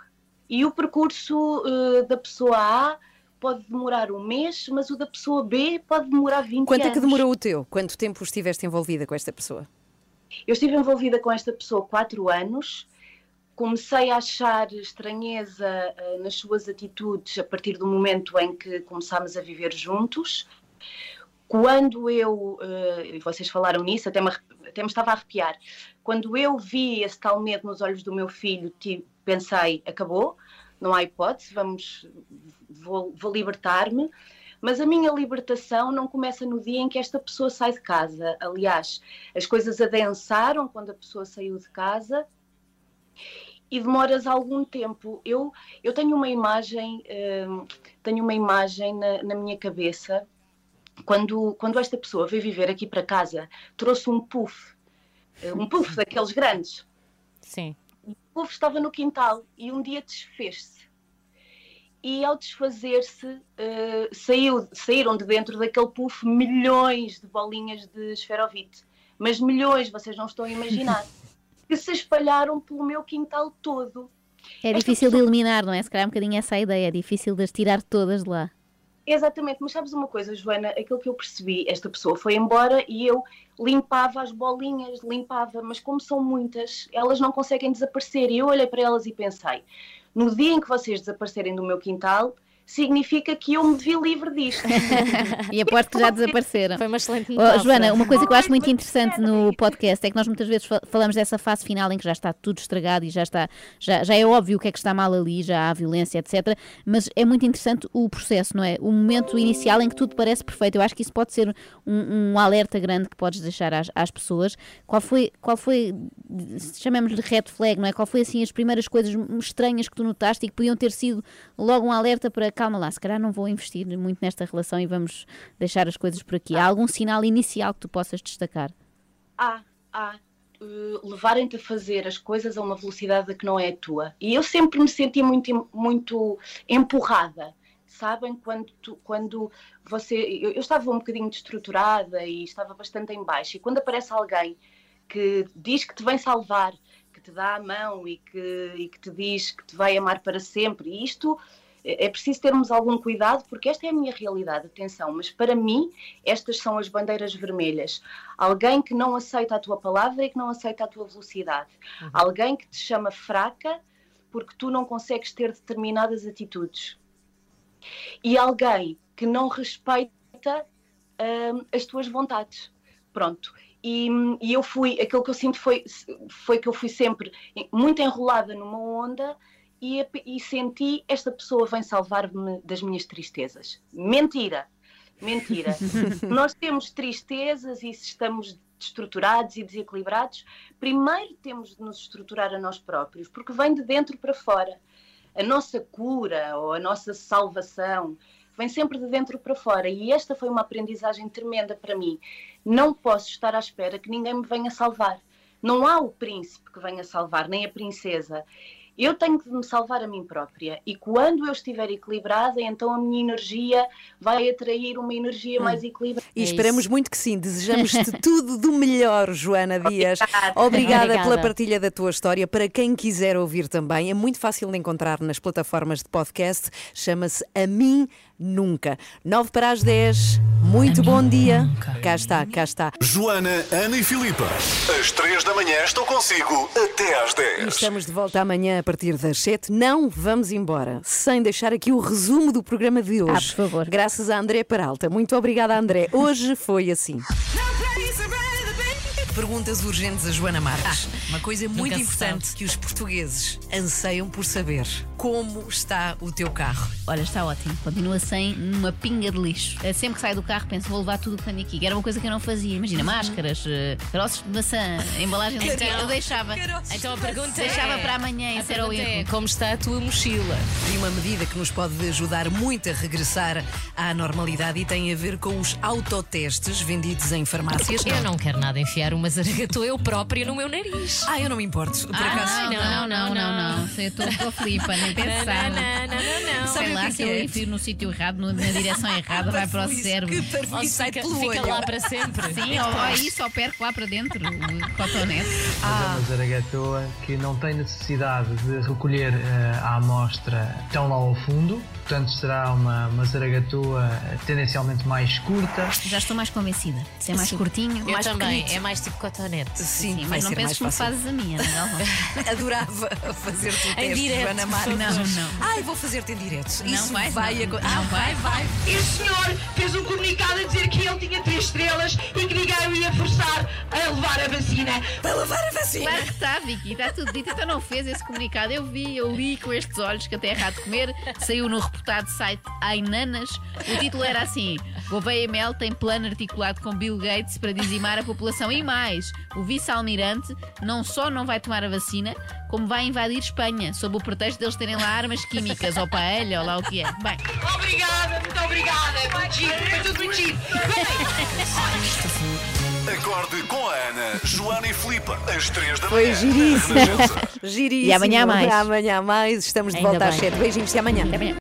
E o percurso eh, da pessoa A pode demorar um mês, mas o da pessoa B pode demorar 20 Quanto anos. é que demorou o teu? Quanto tempo estiveste envolvida com esta pessoa? Eu estive envolvida com esta pessoa quatro anos. Comecei a achar estranheza eh, nas suas atitudes a partir do momento em que começámos a viver juntos. Quando eu, eh, e vocês falaram nisso, até me, até me estava a arrepiar, quando eu vi esse tal medo nos olhos do meu filho, pensei, acabou, não há hipótese, vamos, vou, vou libertar-me. Mas a minha libertação não começa no dia em que esta pessoa sai de casa. Aliás, as coisas adensaram quando a pessoa saiu de casa e demoras algum tempo. Eu, eu tenho uma imagem, hum, tenho uma imagem na, na minha cabeça quando, quando esta pessoa veio viver aqui para casa, trouxe um puff, eh, um puff daqueles grandes. Sim. O puff estava no quintal e um dia desfez-se. E ao desfazer-se, saiu, saíram de dentro daquele puff milhões de bolinhas de esferovite. Mas milhões, vocês não estão a imaginar. que se espalharam pelo meu quintal todo. É difícil de eliminar, não é? Se calhar é um bocadinho essa a ideia, é difícil de as tirar todas de lá. Exatamente, mas sabes uma coisa, Joana? Aquilo que eu percebi, esta pessoa foi embora e eu limpava as bolinhas, limpava, mas como são muitas, elas não conseguem desaparecer. E eu olhei para elas e pensei: no dia em que vocês desaparecerem do meu quintal, significa que eu me vi livre disto. E aposto que já desapareceram. Foi uma excelente Oh. Joana, uma coisa que eu acho muito interessante no podcast é que nós muitas vezes fa- falamos dessa fase final em que já está tudo estragado e já está, já, já é óbvio o que é que está mal ali, já há violência, etc. Mas é muito interessante o processo, não é? O momento inicial em que tudo parece perfeito. Eu acho que isso pode ser um, um alerta grande que podes deixar às, às pessoas. Qual foi, qual foi, chamemos-lhe red flag, não é? Qual foi assim as primeiras coisas estranhas que tu notaste e que podiam ter sido logo um alerta para calma lá, se calhar não vou investir muito nesta relação e vamos deixar as coisas por aqui. Há algum sinal inicial que tu possas destacar? há, há uh, levarem-te a fazer as coisas a uma velocidade que não é a tua. E eu sempre me senti muito, muito empurrada. Sabem, quando, tu- quando você. Eu, eu estava um bocadinho destruturada e estava bastante em baixo. E quando aparece alguém que diz que te vem salvar, que te dá a mão e que, e que te diz que te vai amar para sempre, e isto é é preciso termos algum cuidado, porque esta é a minha realidade, atenção, mas para mim estas são as bandeiras vermelhas. Alguém que não aceita a tua palavra e que não aceita a tua velocidade. Alguém que te chama fraca porque tu não consegues ter determinadas atitudes. E alguém que não respeita hum, as tuas vontades. Pronto. E, e eu fui, aquilo que eu sinto foi, foi que eu fui sempre muito enrolada numa onda e, e senti esta pessoa vem salvar-me das minhas tristezas. Mentira, mentira. Nós temos tristezas e se estamos destruturados e desequilibrados, primeiro temos de nos estruturar a nós próprios, porque vem de dentro para fora. A nossa cura ou a nossa salvação vem sempre de dentro para fora. E esta foi uma aprendizagem tremenda para mim. Não posso estar à espera que ninguém me venha salvar. Não há o príncipe que venha salvar, nem a princesa. Eu tenho de me salvar a mim própria. E quando eu estiver equilibrada, então a minha energia vai atrair uma energia mais equilibrada. E esperamos muito que sim. Desejamos-te tudo do melhor, Joana Dias. Obrigada, Obrigada. pela partilha da tua história. Para quem quiser ouvir também, é muito fácil de encontrar nas plataformas de podcast. Chama-se A Mim Nunca. 9 para as 10. Muito bom dia. Cá está, cá está. Joana, Ana e Filipa. Às 3 da manhã estou consigo até às 10. E estamos de volta amanhã a partir das 7. Não vamos embora sem deixar aqui o resumo do programa de hoje. Ah, por favor. Graças a André Peralta. Muito obrigada, André. Hoje foi assim. Perguntas urgentes a Joana Marques. Uma coisa muito importante que os portugueses anseiam por saber: como está o teu carro? Olha, está ótimo. Continua sem uma pinga de lixo. Eh, Sempre que saio do carro penso, vou levar tudo o que tenho aqui. Era uma coisa que eu não fazia. Imagina, máscaras, eh, caroços de maçã, embalagem de Eu deixava. Então a pergunta Deixava é- para amanhã, esse era o pergunta erro. é, como está a tua mochila? E uma medida que nos pode ajudar muito a regressar à normalidade e tem a ver com os autotestes vendidos em farmácias. Eu não quero nada enfiar uma zaragatua eu própria no meu nariz. Ah, eu não me importo. Por Ah, acaso. não, não, não, não, não. Eu estou com a Filipa, nem pensar. Não, não, não, não, não. Sei lá, que se é eu é? enfio no sítio errado, na direção errada, vai para o cérebro. Ou sai fica, fica lá para sempre. Sim, ou, ou isso, ou perco lá para dentro o cotonete. Mas é uma zaragatoa que não tem necessidade de recolher eh, a amostra tão lá ao fundo, portanto será uma, uma zaragatoa tendencialmente mais curta. Já estou mais convencida. Se é mais curtinho, Eu mais também, pequenito. é mais tipo cotonete. Sim, Sim, mas não penses que me fazes a minha, não? Adorava fazer-te o Em teste, direto, Joana Marques. Não, não. Ai, vou fazer-te em direto. Não Isso vai não. acontecer. Não vai, vai. E o senhor fez um comunicado a dizer que ele tinha três estrelas e que ninguém o ia forçar a levar a vacina. Para levar a vacina. Claro que está, Vicky, está tudo dito. Então não fez esse comunicado. Eu vi, eu li com estes olhos que até é errado comer. Saiu no reputado site Ainanas. O título era assim: Gouveia Mel tem plano articulado com Bill Gates para dizimar a população. E mais, o vice-almirante não só não vai tomar a vacina, como vai invadir Espanha, sob o pretexto deles terem lá armas químicas ou paella ou lá o que é. Bem, Obrigada, muito obrigada. Muito giro, foi tudo muito giro. Acorde com a Ana, Joana e Filipa. Às 3 da Foi manhã. giríssimo. Renascença. Giríssimo. E amanhã há mais. Amanhã há mais. Estamos de Ainda volta às bem. 7. Beijinhos. Até amanhã. até amanhã.